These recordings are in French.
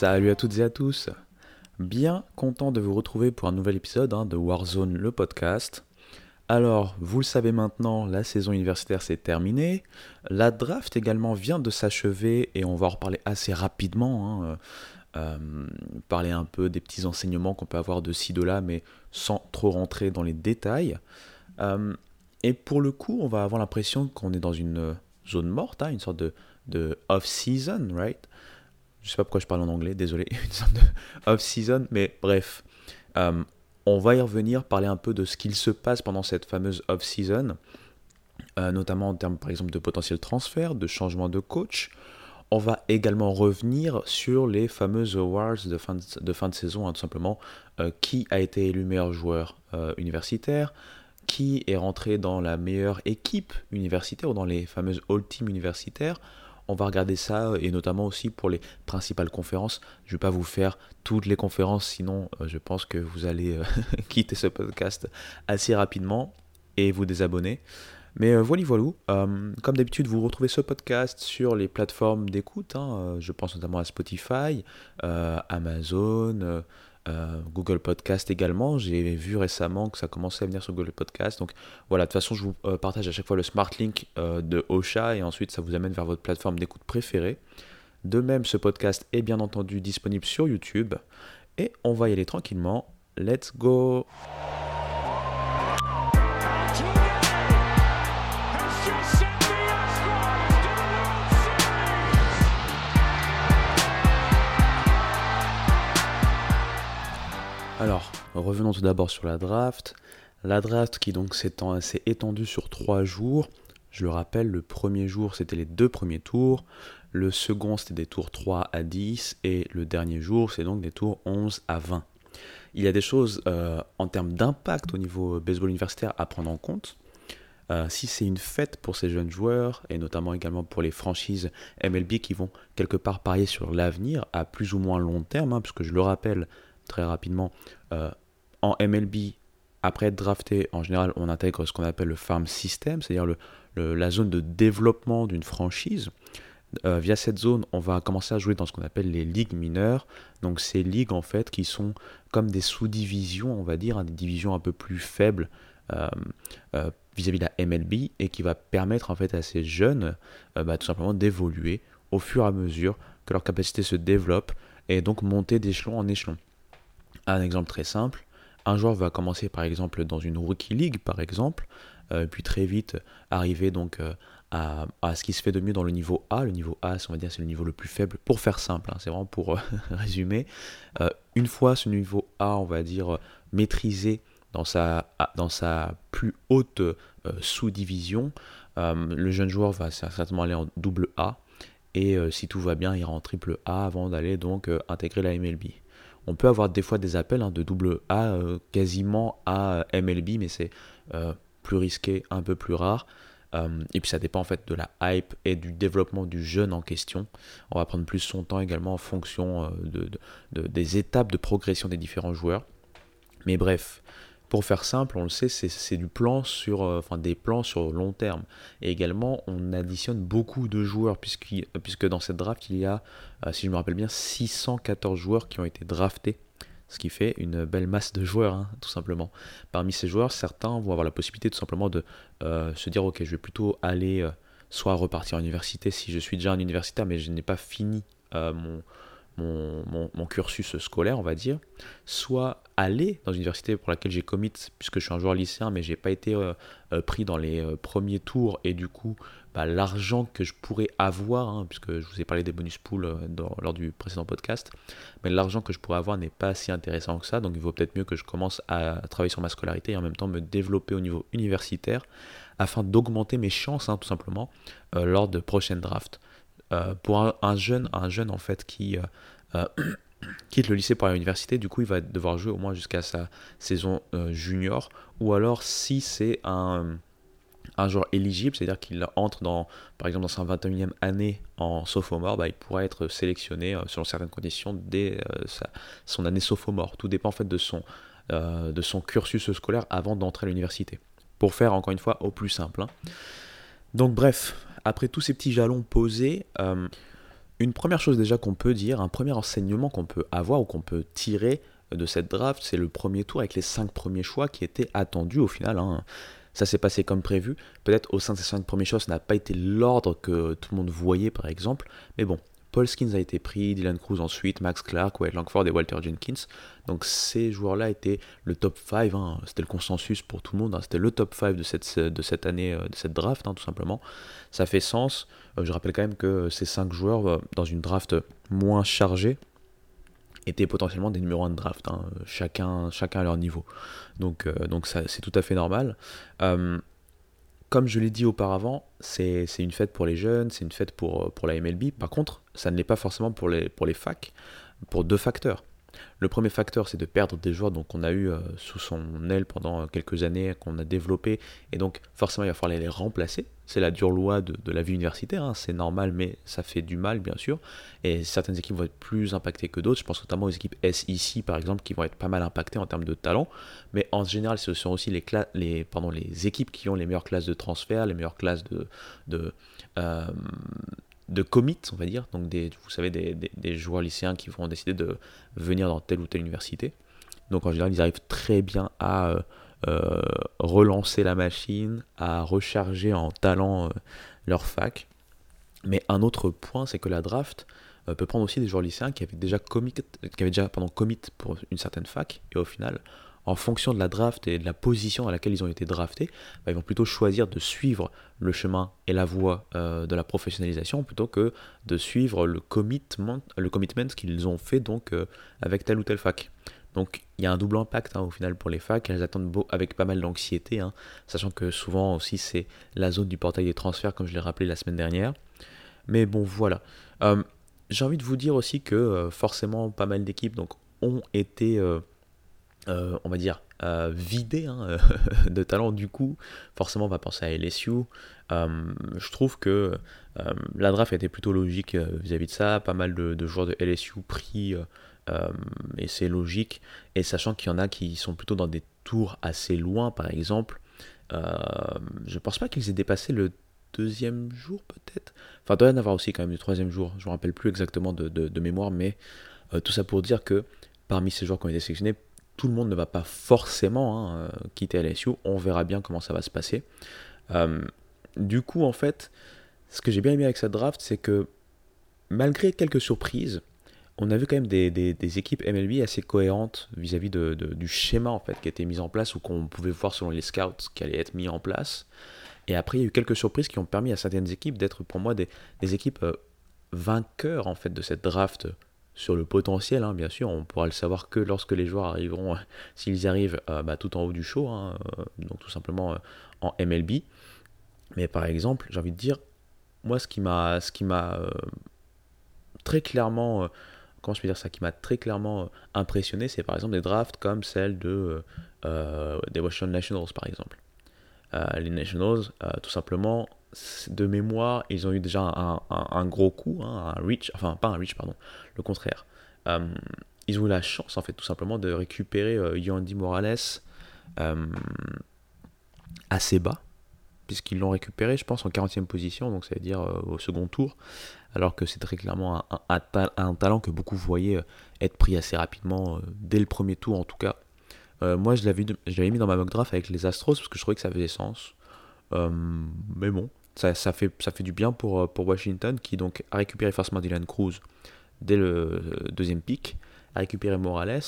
Salut à toutes et à tous. Bien content de vous retrouver pour un nouvel épisode hein, de Warzone le podcast. Alors, vous le savez maintenant, la saison universitaire s'est terminée. La draft également vient de s'achever et on va en reparler assez rapidement. Hein, euh, parler un peu des petits enseignements qu'on peut avoir de ci, de là, mais sans trop rentrer dans les détails. Euh, et pour le coup, on va avoir l'impression qu'on est dans une zone morte, hein, une sorte de, de off-season, right? Je sais pas pourquoi je parle en anglais, désolé, une sorte de off-season, mais bref. Euh, on va y revenir, parler un peu de ce qu'il se passe pendant cette fameuse off-season, notamment en termes par exemple de potentiel transfert, de changement de coach, on va également revenir sur les fameuses awards de fin de, saison, hein, tout simplement. Euh, qui a été élu meilleur joueur euh, universitaire? Qui est rentré dans la meilleure équipe universitaire ou dans les fameuses All-Team universitaires? On va regarder ça et notamment aussi pour les principales conférences. Je ne vais pas vous faire toutes les conférences, sinon euh, je pense que vous allez quitter ce podcast assez rapidement et vous désabonner. Mais euh, voilà, voilà. Euh, comme d'habitude, vous retrouvez ce podcast sur les plateformes d'écoute. Hein, euh, je pense notamment à Spotify, Amazon, Google Podcast également. J'ai vu récemment que ça commençait à venir sur Google Podcast. Donc voilà, de toute façon, je vous partage à chaque fois le Smart Link de Ocha et ensuite ça vous amène vers votre plateforme d'écoute préférée. De même, ce podcast est bien entendu disponible sur YouTube. Et on va y aller tranquillement. Let's go! Alors, revenons tout d'abord sur la draft. La draft qui donc s'est étendue sur trois jours. Je le rappelle, le premier jour c'était les deux premiers tours, le second c'était des tours 3 à 10 et le dernier jour c'est donc des tours 11 à 20. Il y a des choses euh, en termes d'impact au niveau baseball universitaire à prendre en compte. Euh, si c'est une fête pour ces jeunes joueurs, et notamment également pour les franchises MLB qui vont quelque part parier sur l'avenir à plus ou moins long terme, hein, puisque je le rappelle, très rapidement, euh, en MLB, après être drafté, en général, on intègre ce qu'on appelle le farm system, c'est-à-dire le, la zone de développement d'une franchise. Euh, via cette zone, on va commencer à jouer dans ce qu'on appelle les ligues mineures. Donc ces ligues en fait qui sont comme des sous-divisions, on va dire, hein, des divisions un peu plus faibles euh, vis-à-vis de la MLB et qui va permettre en fait à ces jeunes bah, tout simplement d'évoluer au fur et à mesure que leur capacité se développe et donc monter d'échelon en échelon. Un exemple très simple, un joueur va commencer par exemple dans une rookie league par exemple, euh, puis très vite arriver donc euh, à, ce qui se fait de mieux dans le niveau A. Le niveau A, on va dire, c'est le niveau le plus faible pour faire simple, hein, c'est vraiment pour euh, résumer. une fois ce niveau A, on va dire, maîtrisé dans sa, dans sa plus haute sous-division, le jeune joueur va certainement aller en double A. Et si tout va bien, il ira en triple A avant d'aller donc intégrer la MLB on peut avoir des fois des appels hein, de double A euh, quasiment à MLB, mais c'est euh, plus risqué, un peu plus rare. Euh, et puis ça dépend en fait de la hype et du développement du jeune en question. On va prendre plus son temps également en fonction de, des étapes de progression des différents joueurs. Mais bref, pour faire simple, on le sait, c'est du plan sur, euh, enfin des plans sur long terme. Et également, on additionne beaucoup de joueurs, puisque dans cette draft, il y a, euh, si je me rappelle bien, 614 joueurs qui ont été draftés. Ce qui fait une belle masse de joueurs, hein, tout simplement. Parmi ces joueurs, certains vont avoir la possibilité tout simplement de euh, se dire, ok, je vais plutôt aller soit repartir en université si je suis déjà un universitaire, mais je n'ai pas fini mon, mon, cursus scolaire, on va dire, soit aller dans une université pour laquelle j'ai commit, puisque je suis un joueur lycéen, mais j'ai pas été euh, euh, pris dans les euh, premiers tours, et du coup, bah, l'argent que je pourrais avoir, hein, puisque je vous ai parlé des bonus pools lors du précédent podcast, mais l'argent que je pourrais avoir n'est pas si intéressant que ça, donc il vaut peut-être mieux que je commence à travailler sur ma scolarité et en même temps me développer au niveau universitaire, afin d'augmenter mes chances, hein, tout simplement, lors de prochaines drafts. Euh, pour un, jeune, un jeune en fait qui euh, euh, quitte le lycée pour l'université, du coup il va devoir jouer au moins jusqu'à sa saison junior, ou alors si c'est un, un joueur éligible, c'est-à-dire qu'il entre dans, par exemple dans sa 21e année en sophomore, bah, il pourra être sélectionné selon certaines conditions dès son année sophomore. Tout dépend en fait de son, de son cursus scolaire avant d'entrer à l'université. Pour faire encore une fois au plus simple. Hein. Donc bref, après tous ces petits jalons posés, euh, une première chose déjà qu'on peut dire, un premier enseignement qu'on peut avoir ou qu'on peut tirer de cette draft, c'est le premier tour avec les 5 premiers choix qui étaient attendus au final. Hein. Ça s'est passé comme prévu. Peut-être au sein de ces 5 premiers choix, ça n'a pas été l'ordre que tout le monde voyait par exemple. Mais bon, Paul Skins a été pris, Dylan Cruz ensuite, Max Clark, Wade Langford et Walter Jenkins. Donc ces joueurs-là étaient le top 5, hein. c'était le consensus pour tout le monde, hein. c'était le top 5 de cette, année, euh, de cette draft tout simplement. Ça fait sens. Euh, je rappelle quand même que ces 5 joueurs, euh, dans une draft moins chargée, étaient potentiellement des numéros 1 de draft, hein, chacun, chacun à leur niveau. Donc, c'est tout à fait normal. Comme je l'ai dit auparavant, c'est, une fête pour les jeunes, c'est une fête pour, pour la MLB. Par contre, ça ne l'est pas forcément pour les, pour facs, pour deux facteurs. Le premier facteur, c'est de perdre des joueurs qu'on a eu euh, sous son aile pendant euh, quelques années, qu'on a développé, et donc forcément il va falloir les remplacer. C'est la dure loi de, la vie universitaire, hein. c'est normal, mais ça fait du mal bien sûr. Et certaines équipes vont être plus impactées que d'autres. Je pense notamment aux équipes SEC par exemple, qui vont être pas mal impactées en termes de talent. Mais en général, ce sont aussi les, équipes qui ont les meilleures classes de transfert, les meilleures classes de, de euh, commit, on va dire, donc vous savez, des, joueurs lycéens qui vont décider de venir dans telle ou telle université. Donc en général, ils arrivent très bien à euh, relancer la machine, à recharger en talent euh, leur fac. Mais un autre point, c'est que la draft peut prendre aussi des joueurs lycéens qui avaient déjà commit, qui pour une certaine fac, et au final, en fonction de la draft et de la position à laquelle ils ont été draftés, bah, ils vont plutôt choisir de suivre le chemin et la voie euh, de la professionnalisation plutôt que de suivre le commitment, qu'ils ont fait donc euh, avec telle ou telle fac. Donc il y a un double impact hein, au final pour les facs, elles attendent avec pas mal d'anxiété, hein, sachant que souvent aussi c'est la zone du portail des transferts comme je l'ai rappelé la semaine dernière. Mais bon voilà. Euh, j'ai envie de vous dire aussi que forcément pas mal d'équipes ont été euh, on va dire, euh, vidé hein, de talent. Du coup, forcément, on va penser à LSU. Euh, je trouve que la draft était plutôt logique vis-à-vis de ça. Pas mal de, joueurs de LSU pris, et c'est logique. Et sachant qu'il y en a qui sont plutôt dans des tours assez loin, par exemple, je pense pas qu'ils aient dépassé le deuxième jour, peut-être. Enfin, il doit y en avoir aussi quand même du troisième jour. Je ne me rappelle plus exactement de, mémoire, mais tout ça pour dire que parmi ces joueurs qui ont été sélectionnés, tout le monde ne va pas forcément hein, euh, quitter LSU. On verra bien comment ça va se passer. Euh, du coup, en fait, ce que j'ai bien aimé avec cette draft, c'est que malgré quelques surprises, on a vu quand même des, équipes MLB assez cohérentes vis-à-vis du schéma qui a été mis en place ou qu'on pouvait voir selon les scouts qui allait être mis en place. Et après, il y a eu quelques surprises qui ont permis à certaines équipes d'être pour moi des, équipes euh, vainqueurs en fait de cette draft sur le potentiel, hein, bien sûr, on pourra le savoir que lorsque les joueurs arriveront, s'ils arrivent euh, bah, tout en haut du show, hein, euh, donc tout simplement en MLB. Mais par exemple, j'ai envie de dire, moi ce qui m'a très clairement, comment je peux dire ça, qui m'a très clairement impressionné, c'est par exemple des drafts comme celle de des Washington Nationals par exemple. les Nationals, tout simplement, de mémoire, ils ont eu déjà un, gros coup, hein, un reach, enfin pas un reach, pardon, le contraire. Euh, ils ont eu la chance, en fait, tout simplement, de récupérer euh, Yandy Morales euh, assez bas, puisqu'ils l'ont récupéré, je pense, en 40e position, donc ça veut dire au second tour, alors que c'est très clairement un, talent que beaucoup voyaient être pris assez rapidement, dès le premier tour en tout cas. moi, je l'avais mis dans ma mock draft avec les Astros, parce que je trouvais que ça faisait sens. mais bon, ça, fait, du bien pour, Washington, qui donc a récupéré forcément Dylan Cruz dès le deuxième pic, a récupéré Morales.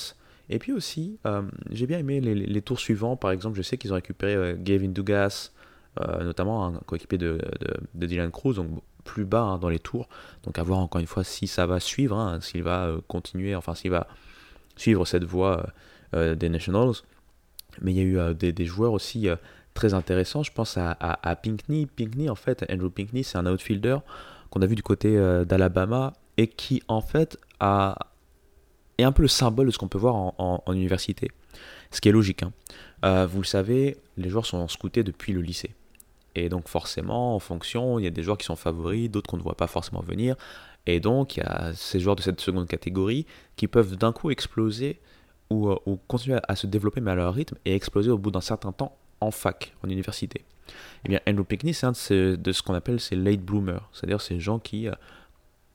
Et puis aussi, euh, j'ai bien aimé les, tours suivants. Par exemple, je sais qu'ils ont récupéré euh, Gavin Dugas, euh, notamment un coéquipier de, Dylan Cruz, plus bas hein, dans les tours. Donc à voir encore une fois si ça va suivre, hein, s'il va continuer, enfin s'il va suivre cette voie des Nationals. Mais il y a eu des, joueurs aussi très intéressants. Je pense à, Pinkney. Pinkney, en fait, Andrew Pinkney, c'est un outfielder qu'on a vu du côté d'Alabama et qui en fait est un peu le symbole de ce qu'on peut voir en, université. Ce qui est logique. Hein. Euh, vous le savez, les joueurs sont scoutés depuis le lycée. Et donc forcément, en fonction, il y a des joueurs qui sont favoris, d'autres qu'on ne voit pas forcément venir. Et donc, il y a ces joueurs de cette seconde catégorie qui peuvent d'un coup exploser ou, euh, continuer à se développer mais à leur rythme et exploser au bout d'un certain temps en fac, en université. Eh bien, Andrew Pinkney, c'est un de, ce qu'on appelle ces late bloomers, c'est-à-dire ces gens qui, euh,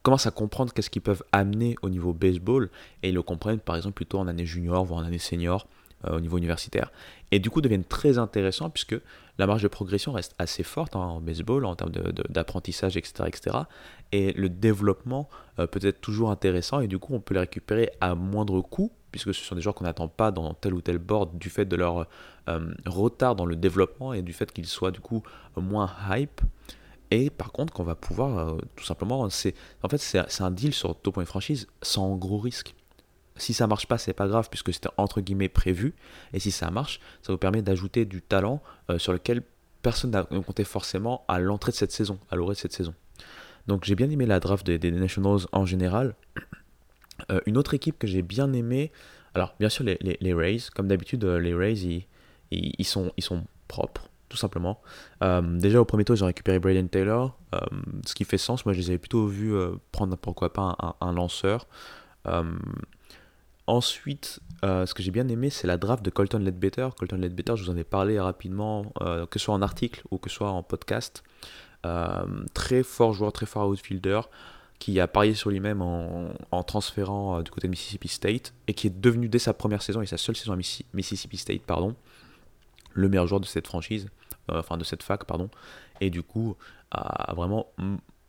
commencent à comprendre qu'est-ce qu'ils peuvent amener au niveau baseball et ils le comprennent par exemple plutôt en année junior, voire en année senior au niveau universitaire. Et du coup deviennent très intéressants puisque la marge de progression reste assez forte hein, en baseball en termes d'apprentissage, etc., etc. Et le développement euh, peut être toujours intéressant et du coup on peut les récupérer à moindre coût puisque ce sont des joueurs qu'on n'attend pas dans tel ou tel board du fait de leur euh, retard dans le développement et du fait qu'ils soient du coup moins hype. Et par contre, qu'on va pouvoir euh, tout simplement, c'est en fait c'est un deal sur Top Point Franchise sans gros risque. Si ça marche pas, c'est pas grave puisque c'était entre guillemets prévu. Et si ça marche, ça vous permet d'ajouter du talent euh, sur lequel personne n'a compté forcément à l'entrée de cette saison, à l'orée de cette saison. Donc j'ai bien aimé la draft des, Nationals en général. Euh, une autre équipe que j'ai bien aimé, alors bien sûr les, Rays, comme d'habitude les Rays ils, sont, ils sont propres tout simplement. Euh, déjà au premier tour, j'ai récupéré Braden Taylor, euh, ce qui fait sens. Moi, je les avais plutôt vus euh, prendre pourquoi pas un, lanceur. Ensuite, ce que j'ai bien aimé, c'est la draft de Colton Ledbetter. Colton Ledbetter, je vous en ai parlé rapidement, que ce soit en article ou que ce soit en podcast. très fort joueur, très fort outfielder qui a parié sur lui-même en, transférant du côté de Mississippi State et qui est devenu dès sa première saison et sa seule saison à Mississippi State, pardon, le meilleur joueur de cette franchise. Euh, enfin de cette fac, pardon, et du coup a vraiment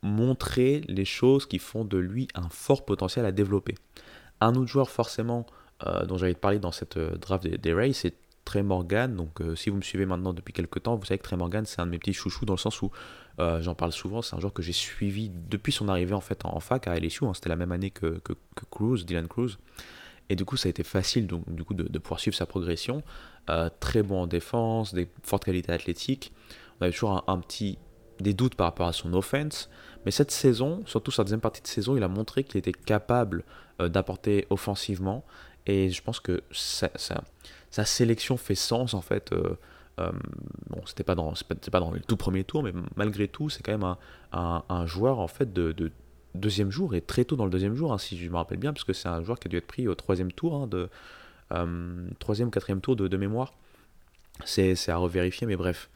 montré les choses qui font de lui un fort potentiel à développer. Un autre joueur forcément euh, dont j'avais parlé dans cette euh, draft des, Rays, c'est Trey Morgan. Donc si vous me suivez maintenant depuis quelques temps, vous savez que Trey Morgan c'est un de mes petits chouchous dans le sens où j'en parle souvent. C'est un joueur que j'ai suivi depuis son arrivée en fait en, fac à LSU. Hein. C'était la même année que, que, Dylan Cruz. Et du coup, ça a été facile donc, du coup, de, pouvoir suivre sa progression. Euh, très bon en défense, des fortes qualités athlétiques. On avait toujours un, petit des doutes par rapport à son offense. Mais cette saison, surtout sa deuxième partie de saison, il a montré qu'il était capable euh, d'apporter offensivement. Et je pense que sa, sélection fait sens en fait. Euh, bon, c'était pas dans, pas dans le tout premier tour, mais malgré tout, c'est quand même un, joueur en fait de, deuxième jour et très tôt dans le deuxième jour, hein, si je me rappelle bien, parce que c'est un joueur qui a dû être pris au troisième tour hein, de, euh, troisième ou quatrième tour de, mémoire. C'est à revérifier, mais bref.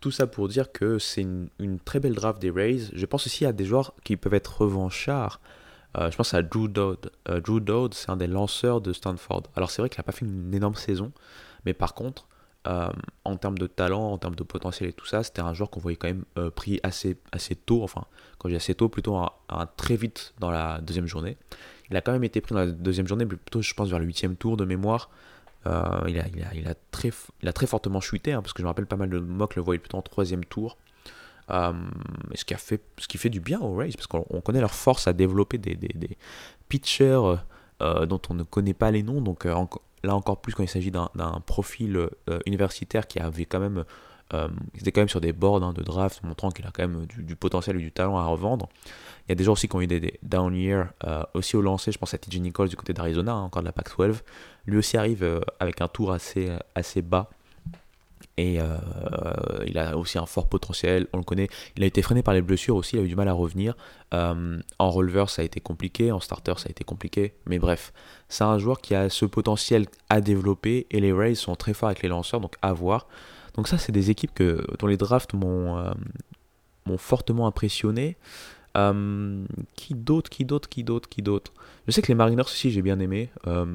Tout ça pour dire que c'est une, très belle draft des Rays. Je pense aussi à des joueurs qui peuvent être revanchards. Euh, je pense à Drew Dodd. Euh, Drew Dodd, c'est un des lanceurs de Stanford. Alors c'est vrai qu'il n'a pas fait une énorme saison, mais par contre, en termes de talent, en termes de potentiel et tout ça, c'était un joueur qu'on voyait quand même pris assez, assez tôt, enfin, quand dis assez tôt, plutôt très vite dans la deuxième journée. Il a quand même été pris dans la deuxième journée, plutôt je pense vers le huitième tour de mémoire. Euh, il, a, il, a, très, il a très fortement chuté, hein, parce que je me rappelle pas mal de mocks le voyaient plutôt en troisième tour. Euh, ce, qui a fait, ce qui fait du bien aux Rays, parce qu'on connaît leur force à développer des, des, pitchers euh, dont on ne connaît pas les noms. Donc là encore plus quand il s'agit d'un profil universitaire qui avait quand même euh, il était quand même sur des boards hein, de draft montrant qu'il a quand même du, potentiel et du talent à revendre. Il y a des gens aussi qui ont eu des, down year euh, aussi au lancer. Je pense à TJ Nichols du côté d'Arizona, hein, encore de la Pac-12. Lui aussi arrive euh, avec un tour assez, assez bas. Et il a aussi un fort potentiel, on le connaît. Il a été freiné par les blessures aussi, il a eu du mal à revenir. en releveur, ça a été compliqué, en starter, ça a été compliqué. Mais bref, c'est un joueur qui a ce potentiel à développer et les Rays sont très forts avec les lanceurs, donc à voir. Donc ça, c'est des équipes que, dont les drafts m'ont euh, fortement impressionné. Euh, qui d'autre, qui d'autre, qui d'autre, qui d'autre? Je sais que les Mariners aussi, j'ai bien aimé. Euh,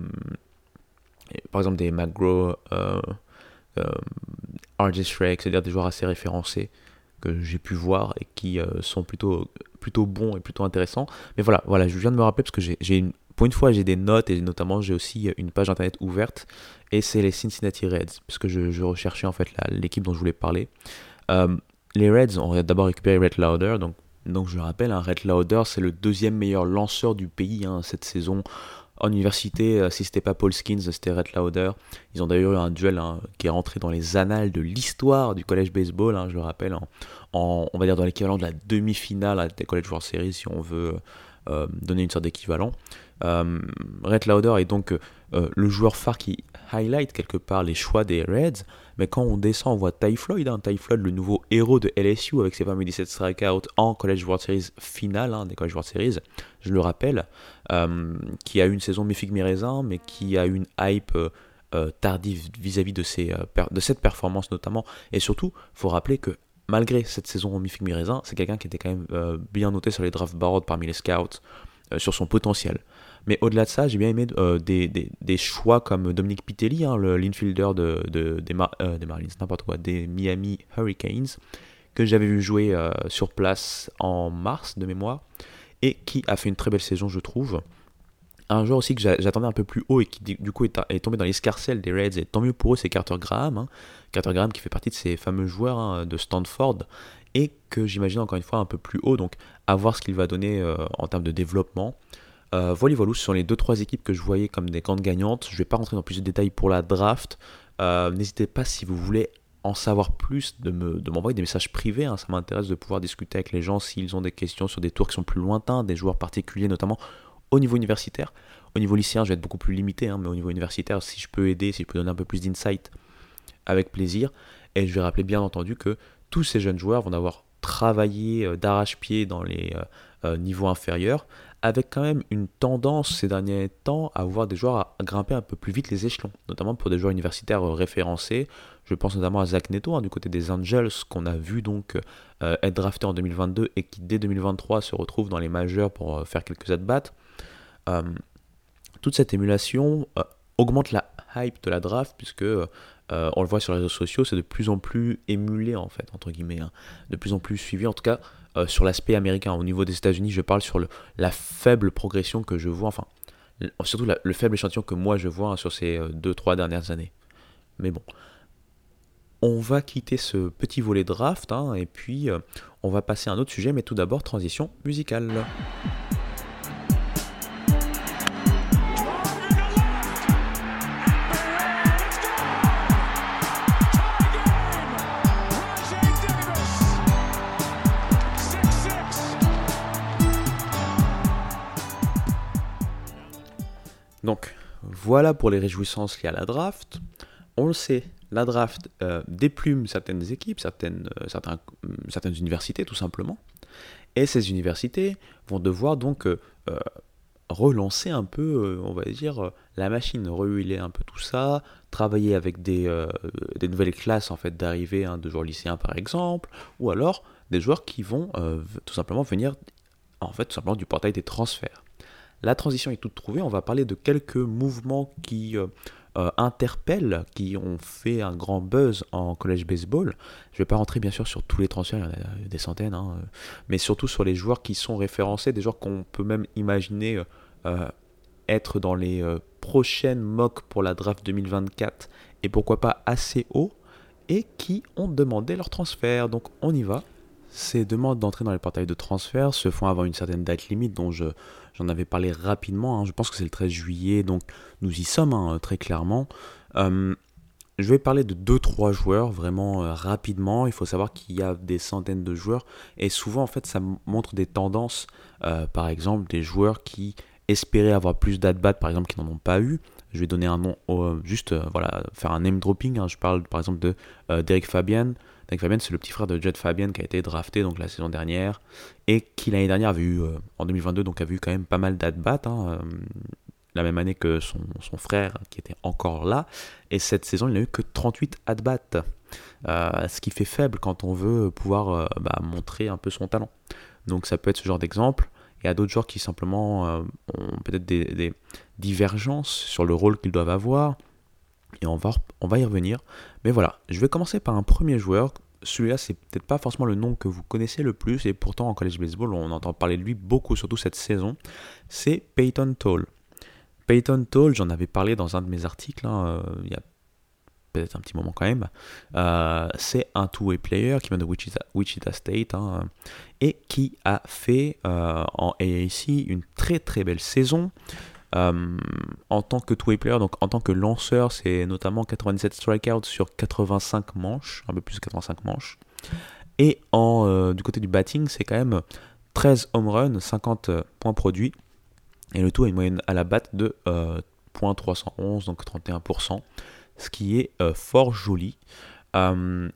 par exemple, des McGraw, RJ Shrek, c'est-à-dire des joueurs assez référencés que j'ai pu voir et qui sont plutôt, plutôt bons et plutôt intéressants. Mais voilà, voilà, je viens de me rappeler parce que j'ai une, pour une fois, j'ai des notes et notamment j'ai aussi une page internet ouverte et c'est les Cincinnati Reds, puisque je, je recherchais en fait l'équipe dont je voulais parler. Euh, les Reds ont d'abord récupéré Red Lauder, donc, je le rappelle, un Red Lauder c'est le deuxième meilleur lanceur du pays hein, cette saison. En université, euh, si c'était pas Paul Skins, c'était Red Lauder. Ils ont d'ailleurs eu un duel hein, qui est rentré dans les annales de l'histoire du collège baseball, hein, je le rappelle, on va dire dans l'équivalent de la demi-finale des College World Series, si on veut euh, donner une sorte d'équivalent. Euh, Red Lauder est donc euh, le joueur phare qui highlight quelque part les choix des Reds, mais quand on descend, on voit Ty Floyd, hein, Ty Floyd, le nouveau héros de LSU avec ses fameux 17 strikeouts en College World Series finale hein, des College World Series, je le rappelle, euh, qui a eu une saison mi mi mais qui a eu une hype tardive vis-à-vis de, cette performance notamment, et surtout, il faut rappeler que malgré cette saison mi mi raisin, c'est quelqu'un qui était quand même bien noté sur les draft boards parmi les scouts, sur son potentiel. Mais au-delà de ça, j'ai bien aimé euh, des, des, choix comme Dominique Pitelli, hein, l'infielder de, de, des, Marlins, n'importe quoi, des Miami Hurricanes, que j'avais vu jouer sur place en mars de mémoire, et qui a fait une très belle saison, je trouve un joueur aussi que j'attendais un peu plus haut et qui du coup est, tombé dans l'escarcelle des Reds, et tant mieux pour eux, c'est Carter Graham. Hein. Carter Graham qui fait partie de ces fameux joueurs hein, de Stanford et que j'imagine encore une fois un peu plus haut, donc à voir ce qu'il va donner euh, en termes de développement. Euh, voilà, voilà, ce sont les 2-3 équipes que je voyais comme des grandes gagnantes. Je ne vais pas rentrer dans plus de détails pour la draft. Euh, n'hésitez pas si vous voulez en savoir plus, de, me, de m'envoyer des messages privés. Hein. Ça m'intéresse de pouvoir discuter avec les gens s'ils ont des questions sur des tours qui sont plus lointains, des joueurs particuliers notamment au niveau universitaire. Au niveau lycéen, je vais être beaucoup plus limité, hein, mais au niveau universitaire, si je peux aider, si je peux donner un peu plus d'insight, avec plaisir. Et je vais rappeler bien entendu que tous ces jeunes joueurs vont avoir travaillé euh, d'arrache-pied dans les niveaux inférieurs, avec quand même une tendance ces derniers temps à voir des joueurs à grimper un peu plus vite les échelons, notamment pour des joueurs universitaires référencés. Je pense notamment à Zach Neto hein, du côté des Angels, qu'on a vu donc être drafté en 2022 et qui dès 2023 se retrouve dans les majeurs pour faire quelques at-bats. toute cette émulation augmente la hype de la draft puisque euh, on le voit sur les réseaux sociaux, c'est de plus en plus émulé en fait, entre guillemets, hein. de plus en plus suivi, en tout cas euh, sur l'aspect américain. Au niveau des États-Unis, je parle sur la faible progression que je vois, enfin, surtout le faible échantillon que moi je vois hein, sur ces 2-3 euh, dernières années. Mais bon, on va quitter ce petit volet draft hein, et puis on va passer à un autre sujet, mais tout d'abord transition musicale. Donc voilà pour les réjouissances liées à la draft. On le sait, la draft euh, déplume certaines équipes, certaines, euh, certains, certaines universités tout simplement. Et ces universités vont devoir donc euh, relancer un peu, on va dire, la machine, rehuiler un peu tout ça, travailler avec des, nouvelles classes en fait d'arrivée hein, de joueurs lycéens par exemple, ou alors des joueurs qui vont tout simplement venir en fait simplement du portail des transferts. La transition est toute trouvée. On va parler de quelques mouvements qui euh, euh, interpellent, qui ont fait un grand buzz en college baseball. Je ne vais pas rentrer bien sûr sur tous les transferts, il y en a des centaines, hein, mais surtout sur les joueurs qui sont référencés, des joueurs qu'on peut même imaginer euh, être dans les prochaines mocks pour la draft 2024 et pourquoi pas assez haut et qui ont demandé leur transfert. Donc on y va. Ces demandes d'entrée dans les portails de transfert se font avant une certaine date limite dont je, j'en avais parlé rapidement. Hein. je pense que c'est le 13 juillet, donc nous y sommes hein, très clairement. Euh, je vais parler de 2-3 joueurs vraiment euh, rapidement. Il faut savoir qu'il y a des centaines de joueurs et souvent en fait ça montre des tendances. Euh, par exemple, des joueurs qui espéraient avoir plus d'at-bat, par exemple, qui n'en ont pas eu. Je vais donner un nom, juste voilà, faire un name dropping. Hein. Je parle par exemple de Derek Fabian. Derek Fabian, c'est le petit frère de Jed Fabian qui a été drafté donc la saison dernière et qui l'année dernière a vu, euh, en 2022, donc a vu quand même pas mal d'at-bat, hein, euh, la même année que son, frère qui était encore là. Et cette saison, il n'a eu que 38 at-bat, euh, ce qui fait faible quand on veut pouvoir bah, montrer un peu son talent. Donc ça peut être ce genre d'exemple. Il y a d'autres joueurs qui simplement ont peut-être des, divergences sur le rôle qu'ils doivent avoir. Et on va, y revenir. Mais voilà, je vais commencer par un premier joueur. Celui-là, c'est peut-être pas forcément le nom que vous connaissez le plus, et pourtant en college baseball, on entend parler de lui beaucoup, surtout cette saison. C'est Peyton Toll. Peyton Toll, j'en avais parlé dans un de mes articles, hein, euh, il y a peut-être un petit moment quand même. Euh, c'est un two-way player qui vient de Wichita, State hein, et qui a fait euh, en AAC une très très belle saison. Euh, en tant que two player, donc en tant que lanceur, c'est notamment 97 strikeouts sur 85 manches, un peu plus de 85 manches. Et en, euh, du côté du batting, c'est quand même 13 home runs, 50 euh, points produits. Et le tout a une moyenne à la batte de .311, donc 31%, ce qui est fort joli.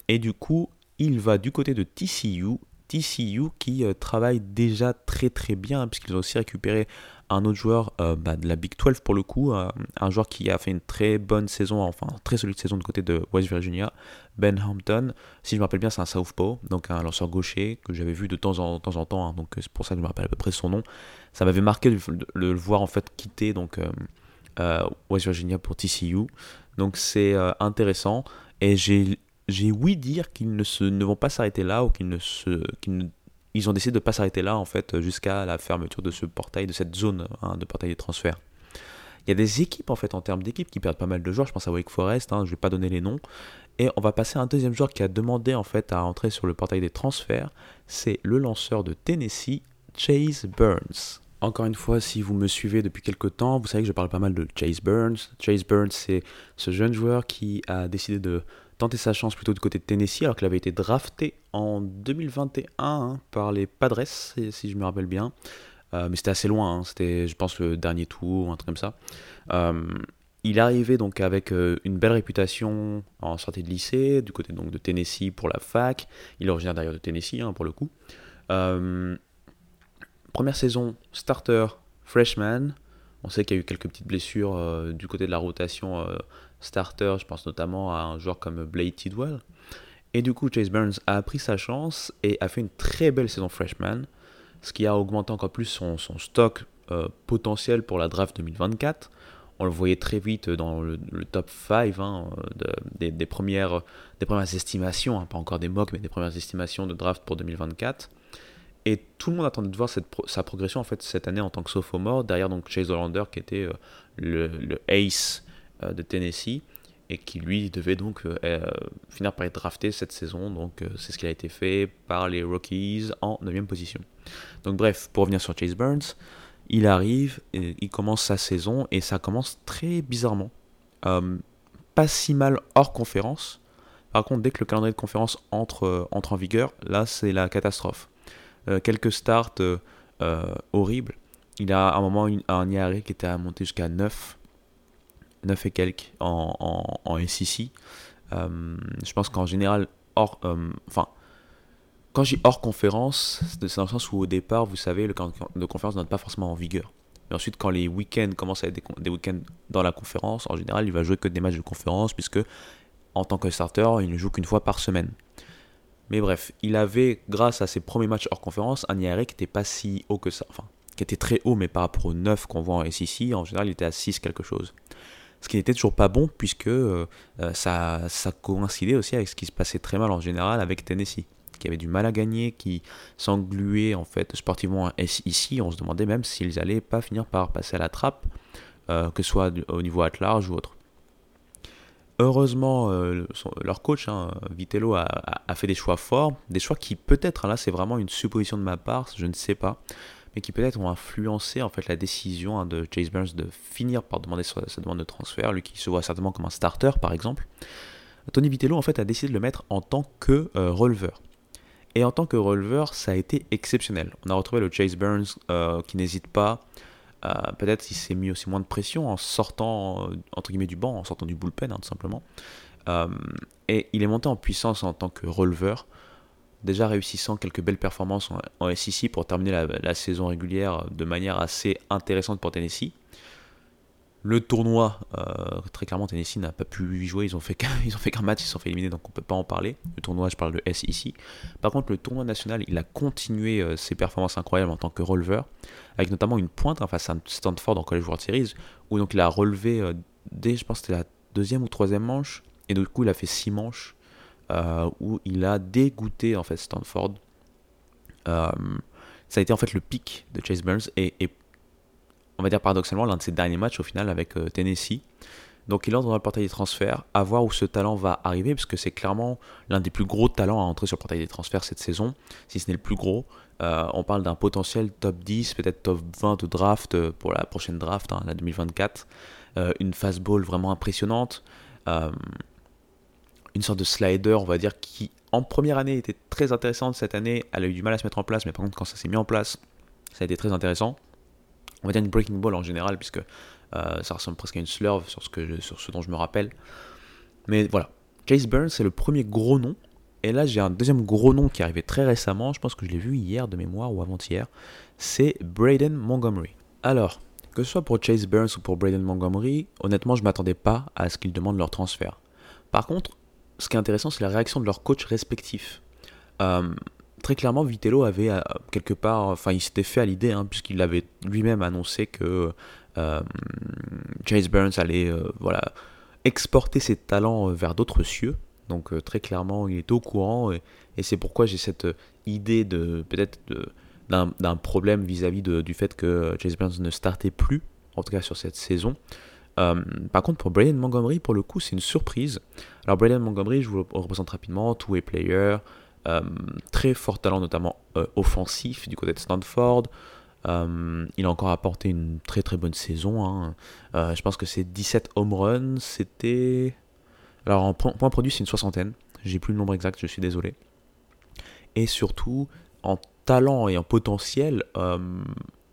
et du coup, il va du côté de TCU TCU qui travaille déjà très très bien puisqu'ils ont aussi récupéré un autre joueur bah, de la Big 12 pour le coup, un joueur qui a fait une très bonne saison, enfin très solide saison de côté de West Virginia, Ben Hampton. Si je me rappelle bien, c'est un Southpaw, donc un lanceur gaucher que j'avais vu de temps en temps, en temps hein, donc c'est pour ça que je me rappelle à peu près son nom. Ça m'avait marqué de, le voir en fait quitter donc West Virginia pour TCU. Donc c'est intéressant et j'ai j'ai ouï dire qu'ils ne, se, ne vont pas s'arrêter là ou qu'ils ne se, ils ont décidé de ne pas s'arrêter là en fait jusqu'à la fermeture de ce portail, de cette zone hein, de portail de transfert. Il y a des équipes en fait en termes d'équipes qui perdent pas mal de joueurs. Je pense à Wake Forest, hein, je ne vais pas donner les noms. Et on va passer à un deuxième joueur qui a demandé en fait à entrer sur le portail des transferts. C'est le lanceur de Tennessee, Chase Burns. Encore une fois, si vous me suivez depuis quelques temps, vous savez que je parle pas mal de Chase Burns. Chase Burns, c'est ce jeune joueur qui a décidé de tenter sa chance plutôt du côté de Tennessee, alors qu'il avait été drafté en 2021 hein, par les Padres, si je me rappelle bien. Euh, mais c'était assez loin, hein. c'était, je pense, le dernier tour, un truc comme ça. Euh, il arrivait donc avec euh, une belle réputation en sortie de lycée, du côté donc de Tennessee pour la fac. Il est originaire d'ailleurs de Tennessee, hein, pour le coup. première saison, starter, freshman. On sait qu'il y a eu quelques petites blessures du côté de la rotation starter, je pense notamment à un joueur comme Blade Tidwell. Et du coup, Chase Burns a pris sa chance et a fait une très belle saison freshman, ce qui a augmenté encore plus son, stock euh, potentiel pour la draft 2024. On le voyait très vite dans le, top 5 hein, des, premières, estimations, hein, pas encore des mocks, mais des premières estimations de draft pour 2024. Et tout le monde attendait de voir cette sa progression en fait cette année en tant que sophomore, derrière donc Chase Hollander qui était euh, le, ace de Tennessee et qui lui devait donc euh, euh, finir par être drafté cette saison. Donc c'est ce qui a été fait par les Rockies en 9 position. Donc bref, pour revenir sur Chase Burns, il arrive, il commence sa saison et ça commence très bizarrement. pas si mal hors conférence. Par contre, dès que le calendrier de conférence entre, entre en vigueur, là c'est la catastrophe. quelques starts horribles. Il a à un moment un IARE qui était à monter jusqu'à 9 9 et quelques en, en, SEC. Euh, je pense qu'en général, hors, euh, enfin, quand j'ai hors conférence, c'est dans le sens où au départ, vous savez, le camp de conférence n'est pas forcément en vigueur. Mais ensuite, quand les week-ends commencent à être des, week-ends dans la conférence, en général, il va jouer que des matchs de conférence, puisque en tant que starter, il ne joue qu'une fois par semaine. Mais bref, il avait, grâce à ses premiers matchs hors conférence, un IRA qui n'était pas si haut que ça. Enfin, qui était très haut, mais par rapport aux 9 qu'on voit en SEC, en général, il était à 6 quelque chose ce qui n'était toujours pas bon puisque euh, euh, ça, ça coïncidait aussi avec ce qui se passait très mal en général avec Tennessee qui avait du mal à gagner, qui s'engluait en fait sportivement ici. On se demandait même s'ils n'allaient pas finir par passer à la trappe, euh, que ce soit au niveau at large ou autre. Heureusement, leur coach, hein, Vitello, a, fait des choix forts, des choix qui peut-être, là c'est vraiment une supposition de ma part, je ne sais pas, mais qui peut-être ont influencé en fait la décision hein, de Chase Burns de finir par demander sa, demande de transfert, lui qui se voit certainement comme un starter par exemple. Tony Vitello en fait a décidé de le mettre en tant que euh, releveur. Et en tant que releveur, ça a été exceptionnel. On a retrouvé le Chase Burns euh, qui n'hésite pas. Euh, peut-être il s'est mis aussi moins de pression en sortant entre guillemets du banc, en sortant du bullpen hein, tout simplement. et il est monté en puissance en tant que releveur déjà réussissant quelques belles performances en, SEC pour terminer la, saison régulière de manière assez intéressante pour Tennessee. Le tournoi, euh, très clairement, Tennessee n'a pas pu y jouer. Ils ont fait qu'un, match, ils se sont fait éliminer, donc on ne peut pas en parler. Le tournoi, je parle de SEC. Par contre, le tournoi national, il a continué euh, ses performances incroyables en tant que releveur, avec notamment une pointe hein, face à Stanford en College World Series, où donc il a relevé euh, dès, je pense, c'était la deuxième ou troisième manche, et du coup, il a fait six manches où il a dégoûté en fait Stanford. Euh, ça a été en fait le pic de Chase Burns et, on va dire paradoxalement l'un de ses derniers matchs au final avec euh, Tennessee. Donc il entre dans le portail des transferts, à voir où ce talent va arriver, parce que c'est clairement l'un des plus gros talents à entrer sur le portail des transferts cette saison, si ce n'est le plus gros. on parle d'un potentiel top 10, peut-être top 20 de draft pour la prochaine draft, hein, la 2024. une fastball vraiment impressionnante une sorte de slider, on va dire, qui en première année était très intéressante. Cette année, elle a eu du mal à se mettre en place, mais par contre, quand ça s'est mis en place, ça a été très intéressant. On va dire une breaking ball en général, puisque euh, ça ressemble presque à une slurve sur ce, que sur ce dont je me rappelle. Mais voilà, Chase Burns, c'est le premier gros nom Et là, j'ai un deuxième gros nom qui est arrivé très récemment, je pense que je l'ai vu hier de mémoire ou avant-hier, c'est Braden Montgomery. Alors, que ce soit pour Chase Burns ou pour Braden Montgomery, honnêtement, je ne m'attendais pas à ce qu'ils demandent leur transfert. Par contre, ce qui est intéressant, c'est la réaction de leurs coachs respectifs. Euh, très clairement, Vitello avait euh, quelque part, enfin, il s'était fait à l'idée, hein, puisqu'il avait lui-même annoncé que euh, Chase Burns allait voilà, exporter ses talents vers d'autres cieux. Donc très clairement, il est au courant et, c'est pourquoi j'ai cette idée de peut-être d'un problème vis-à-vis du fait que Chase Burns ne startait plus, en tout cas sur cette saison. Par contre, pour Braden Montgomery, pour le coup, c'est une surprise. Alors, Braden Montgomery, je vous le représente rapidement, two-way player, euh, très fort talent, notamment euh, offensif du côté de Stanford. Euh, il a encore apporté une très très bonne saison. Hein. je pense que c'est 17 home runs. C'était. Alors en point produit, c'est une soixantaine. J'ai plus le nombre exact, je suis désolé. Et surtout, en talent et en potentiel,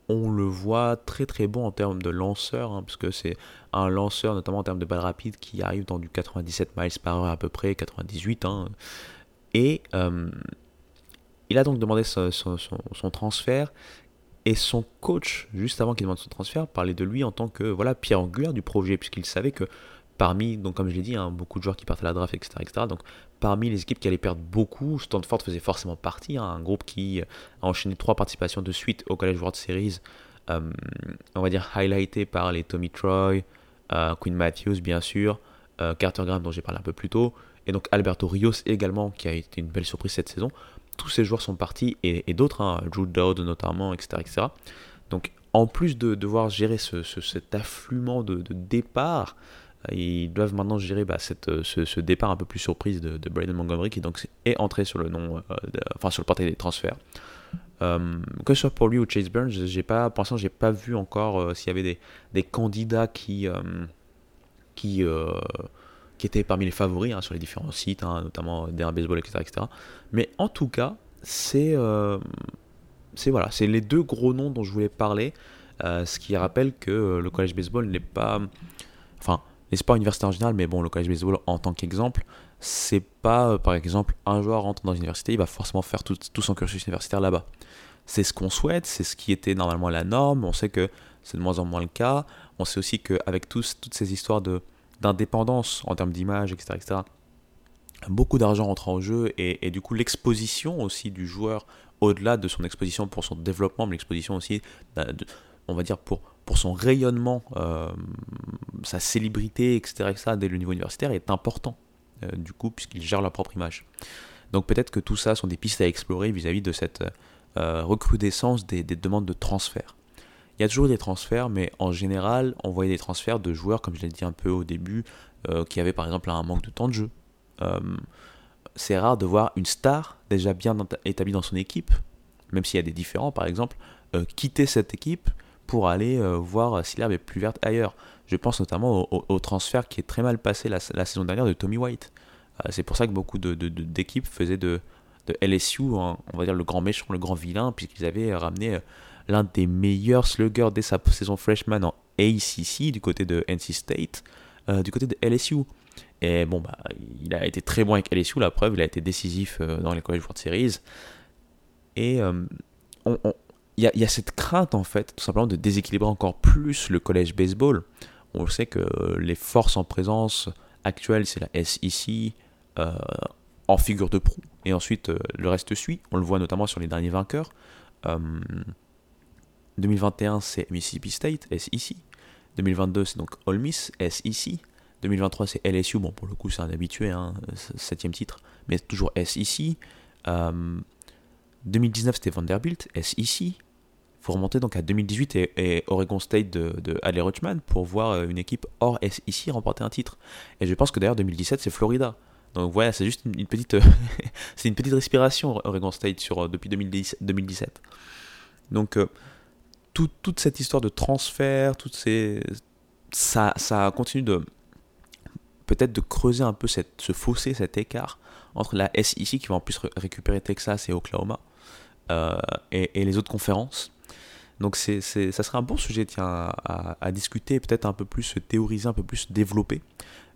on le voit très très bon en termes de lanceur, hein, parce que c'est un lanceur, notamment en termes de balles rapides, qui arrive dans du 97 miles par heure à peu près, 98. Hein. Et euh, il a donc demandé son, transfert. Et son coach, juste avant qu'il demande son transfert, parlait de lui en tant que voilà pierre angulaire du projet, puisqu'il savait que parmi, donc comme je l'ai dit, hein, beaucoup de joueurs qui partent à la draft, etc., etc. Donc parmi les équipes qui allaient perdre beaucoup, Stanford faisait forcément partie, hein, un groupe qui a enchaîné trois participations de suite au College World Series, euh, on va dire highlighté par les Tommy Troy, euh, Quinn Matthews bien sûr, Carter Graham dont j'ai parlé un peu plus tôt, et donc Alberto Rios également, qui a été une belle surprise cette saison. Tous ces joueurs sont partis, et, d'autres, hein, Drew Dowd notamment, etc., etc. Donc en plus de devoir gérer ce, cet affluent de, départ, euh, ils doivent maintenant gérer bah, cette, ce, départ un peu plus surprise de, de Braden Montgomery qui donc est entré sur le nom, euh, enfin sur le portail des transferts. Euh, que ce soit pour lui ou Chase Burns, j'ai pas, pour l'instant, j'ai pas vu encore s'il y avait des, candidats qui, qui qui était parmi les favoris hein, sur les différents sites, hein, notamment DR Baseball, etc., etc. Mais en tout cas, c'est euh, c'est voilà, c'est les deux gros noms dont je voulais parler, euh, ce qui rappelle que euh, le collège baseball n'est pas, enfin, les sports universitaires en général, mais bon, le collège baseball en tant qu'exemple, c'est pas, par exemple, un joueur rentre dans une université, il va forcément faire tout, son cursus universitaire là-bas. C'est ce qu'on souhaite, c'est ce qui était normalement la norme. On sait que c'est de moins en moins le cas. On sait aussi qu'avec toutes ces histoires d'indépendance en termes d'image, etc., etc., beaucoup d'argent rentre en jeu et, du coup l'exposition aussi du joueur au-delà de son exposition pour son développement, mais l'exposition aussi, bah, on va dire, pour, pour son rayonnement, euh, sa célébrité, etc., etc., dès le niveau universitaire est important, euh, du coup, puisqu'il gère leur propre image. Donc peut-être que tout ça sont des pistes à explorer vis-à-vis de cette euh, recrudescence des, des, demandes de transfert. Il y a toujours des transferts, mais en général, on voyait des transferts de joueurs, comme je l'ai dit un peu au début, qui avaient par exemple un manque de temps de jeu. C'est rare de voir une star déjà bien établie dans son équipe, même s'il y a des différents par exemple, quitter cette équipe pour aller voir si l'herbe est plus verte ailleurs. Je pense notamment au, transfert qui est très mal passé la, saison dernière de Tommy White. c'est pour ça que beaucoup d'équipes faisaient de, LSU, on va dire le grand méchant, le grand vilain, puisqu'ils avaient ramené l'un des meilleurs sluggers dès sa saison freshman en ACC du côté de NC State, euh, du côté de LSU. Et bon, bah, il a été très bon avec LSU, la preuve, il a été décisif euh, dans les College World Series. Et euh, il y, a cette crainte, en fait, tout simplement, de déséquilibrer encore plus le college baseball. On sait que les forces en présence actuelles, c'est la SEC en figure de proue. Et ensuite, le reste suit. On le voit notamment sur les derniers vainqueurs. 2021, c'est Mississippi State, SEC. 2022, c'est donc Ole Miss, SEC. 2023, c'est LSU. Bon, pour le coup, c'est un habitué, hein, septième titre, mais toujours SEC. 2019, c'était Vanderbilt, SEC. Faut remonter donc à 2018 et, Oregon State de, de Adley Rutschman pour voir euh, une équipe hors SEC remporter un titre. Et je pense que d'ailleurs 2017 c'est Florida. Donc voilà, c'est juste une, petite, c'est une petite respiration Oregon State sur, euh, depuis 2017. Donc euh, toute cette histoire de transfert, toutes ces, ça, ça continue de peut-être de creuser un peu cette, ce fossé, cet écart entre la SEC qui va en plus récupérer Texas et Oklahoma euh, et, les autres conférences. Donc c'est, ça serait un bon sujet tiens, à, discuter, peut-être un peu plus théoriser, un peu plus développer.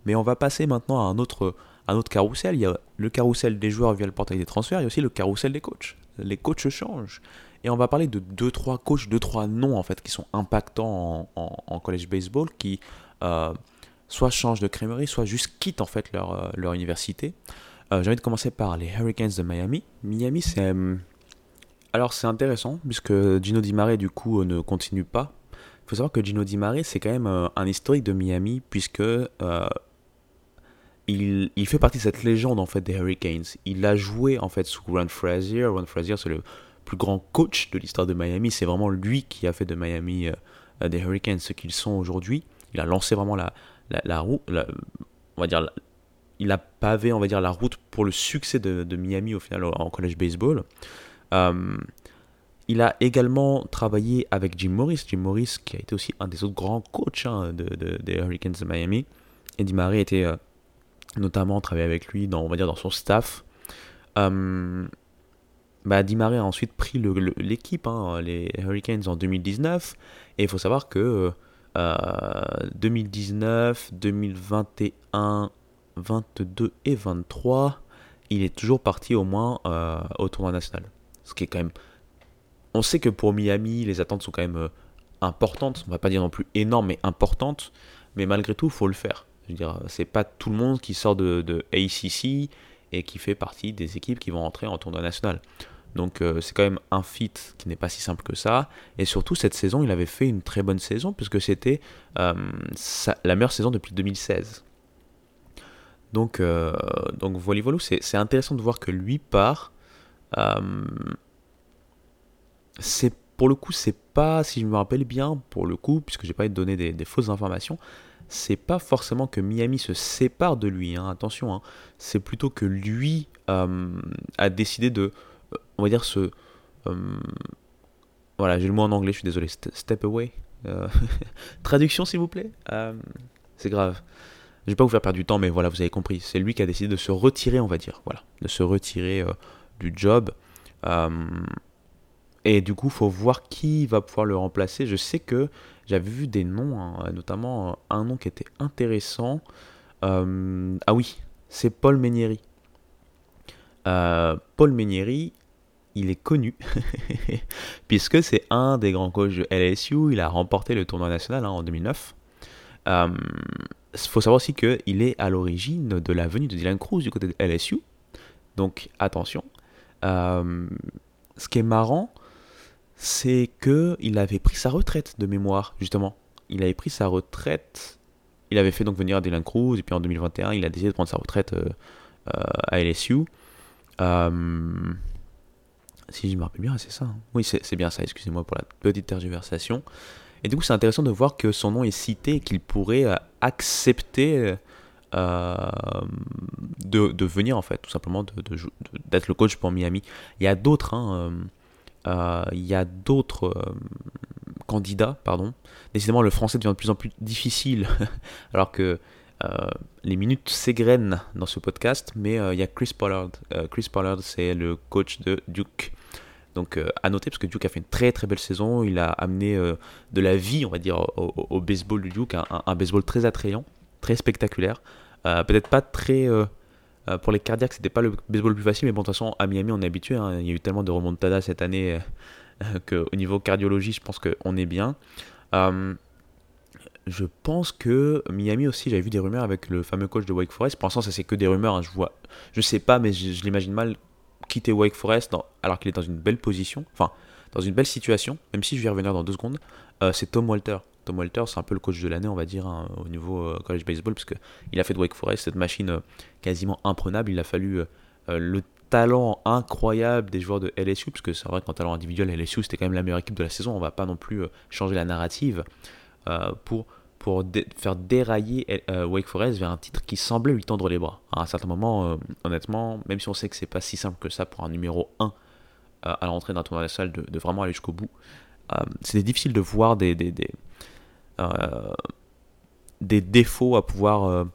Mais on va passer maintenant à un autre, un autre carrousel. Il y a le carrousel des joueurs via le portail des transferts, il y a aussi le carrousel des coachs. Les coachs changent. Et on va parler de 2-3 coachs, 2-3 noms en fait qui sont impactants en, college baseball, qui euh, soit changent de crémerie, soit juste quittent en fait leur, euh, leur université. J'ai envie de commencer par les Hurricanes de Miami. Miami, c'est. Alors c'est intéressant, puisque Gino Di Mare du coup ne continue pas. Il faut savoir que Gino Di Mare, c'est quand même un historique de Miami, puisque il, il, fait partie de cette légende en fait des Hurricanes. Il a joué en fait sous Ron Frazier. Ron Frazier, c'est le plus grand coach de l'histoire de Miami. C'est vraiment lui qui a fait de Miami euh, des Hurricanes ce qu'ils sont aujourd'hui. Il a lancé vraiment la, la, route, on va dire, il a pavé, on va dire, la route pour le succès de, de Miami au final en college baseball. Euh, il a également travaillé avec Jim Morris. Jim Morris, qui a été aussi un des autres grands coachs hein, de, des Hurricanes de Miami. Eddie Marie était euh, notamment travaillé avec lui dans, on va dire, dans son staff. Euh, bah, Di Maria a ensuite pris l'équipe, hein, les Hurricanes, en 2019. Et il faut savoir que 2019, 2021, 22 et 23, il est toujours parti au moins euh, au tournoi national. Ce qui est quand même. On sait que pour Miami, les attentes sont quand même euh, importantes. On va pas dire non plus énormes, mais importantes. Mais malgré tout, il faut le faire. Je veux c'est pas tout le monde qui sort de, ACC et qui fait partie des équipes qui vont entrer en tournoi national. Donc euh, c'est quand même un fit qui n'est pas si simple que ça. Et surtout cette saison, il avait fait une très bonne saison puisque c'était euh, la meilleure saison depuis 2016. Donc, euh, donc voilà, c'est intéressant de voir que lui part. C'est pour le coup, c'est pas, si je me rappelle bien, pour le coup, puisque j'ai pas été donné des, fausses informations, c'est pas forcément que Miami se sépare de lui. Hein, attention, hein. c'est plutôt que lui a décidé de on va dire. Euh, voilà, j'ai le mot en anglais, je suis désolé. Step away. Euh, traduction, s'il vous plaît. Euh, c'est grave. Je vais pas vous faire perdre du temps, mais voilà, vous avez compris. C'est lui qui a décidé de se retirer, on va dire. Voilà, de se retirer du job. et du coup, faut voir qui va pouvoir le remplacer. Je sais que j'avais vu des noms, hein, notamment un nom qui était intéressant. ah oui, c'est Paul Menieri. Paul Menieri, il est connu, puisque c'est un des grands coachs de LSU, il a remporté le tournoi national hein, en 2009. Il euh, faut savoir aussi qu'il est à l'origine de la venue de Dylan Cruz du côté de LSU, donc attention. Euh, ce qui est marrant, c'est que il avait pris sa retraite de mémoire, justement. Il avait pris sa retraite, il avait fait donc venir Dylan Cruz, et puis en 2021, il a décidé de prendre sa retraite euh, à LSU. Si je me rappelle bien, c'est ça. Hein. Oui, c'est bien ça, excusez-moi pour la petite tergiversation. Et du coup, c'est intéressant de voir que son nom est cité et qu'il pourrait euh, accepter euh, de, de, venir, en fait, tout simplement, d'être de, le coach pour Miami. Il y a d'autres, hein, euh, il y a d'autres candidats, pardon. Décidément, le français devient de plus en plus difficile, alors que les minutes s'égrènent dans ce podcast, mais il y a Chris Pollard. Chris Pollard, c'est le coach de Duke. Donc euh, à noter parce que Duke a fait une très très belle saison, il a amené euh, de la vie, on va dire, au, baseball du Duke, un, baseball très attrayant, très spectaculaire. Euh, peut-être pas très pour les cardiaques, c'était pas le baseball le plus facile, mais bon, de toute façon, à Miami, on est habitué. Hein. il y a eu tellement de remontadas cette année qu'au niveau cardiologie, je pense qu'on est bien. je pense que Miami aussi, j'avais vu des rumeurs avec le fameux coach de Wake Forest. Pour l'instant, ça c'est que des rumeurs. Hein. je vois, je sais pas, mais je l'imagine mal quitter Wake Forest alors qu'il est dans une belle position, enfin dans une belle situation, même si je vais y revenir dans deux secondes, euh, c'est Tom Walter. Tom Walter, c'est un peu le coach de l'année, on va dire, hein, au niveau euh, college baseball, parce qu'il a fait de Wake Forest cette machine euh, quasiment imprenable. Il a fallu le talent incroyable des joueurs de LSU, parce que c'est vrai qu'en talent individuel, LSU c'était quand même la meilleure équipe de la saison. On va pas non plus changer la narrative pour pour faire dérailler euh, Wake Forest vers un titre qui semblait lui tendre les bras. À un certain moment, euh, honnêtement, même si on sait que c'est pas si simple que ça pour un numéro 1 euh, à l'entrée d'un tournoi national de, de vraiment aller jusqu'au bout, c'était difficile de voir des, des, des défauts à pouvoir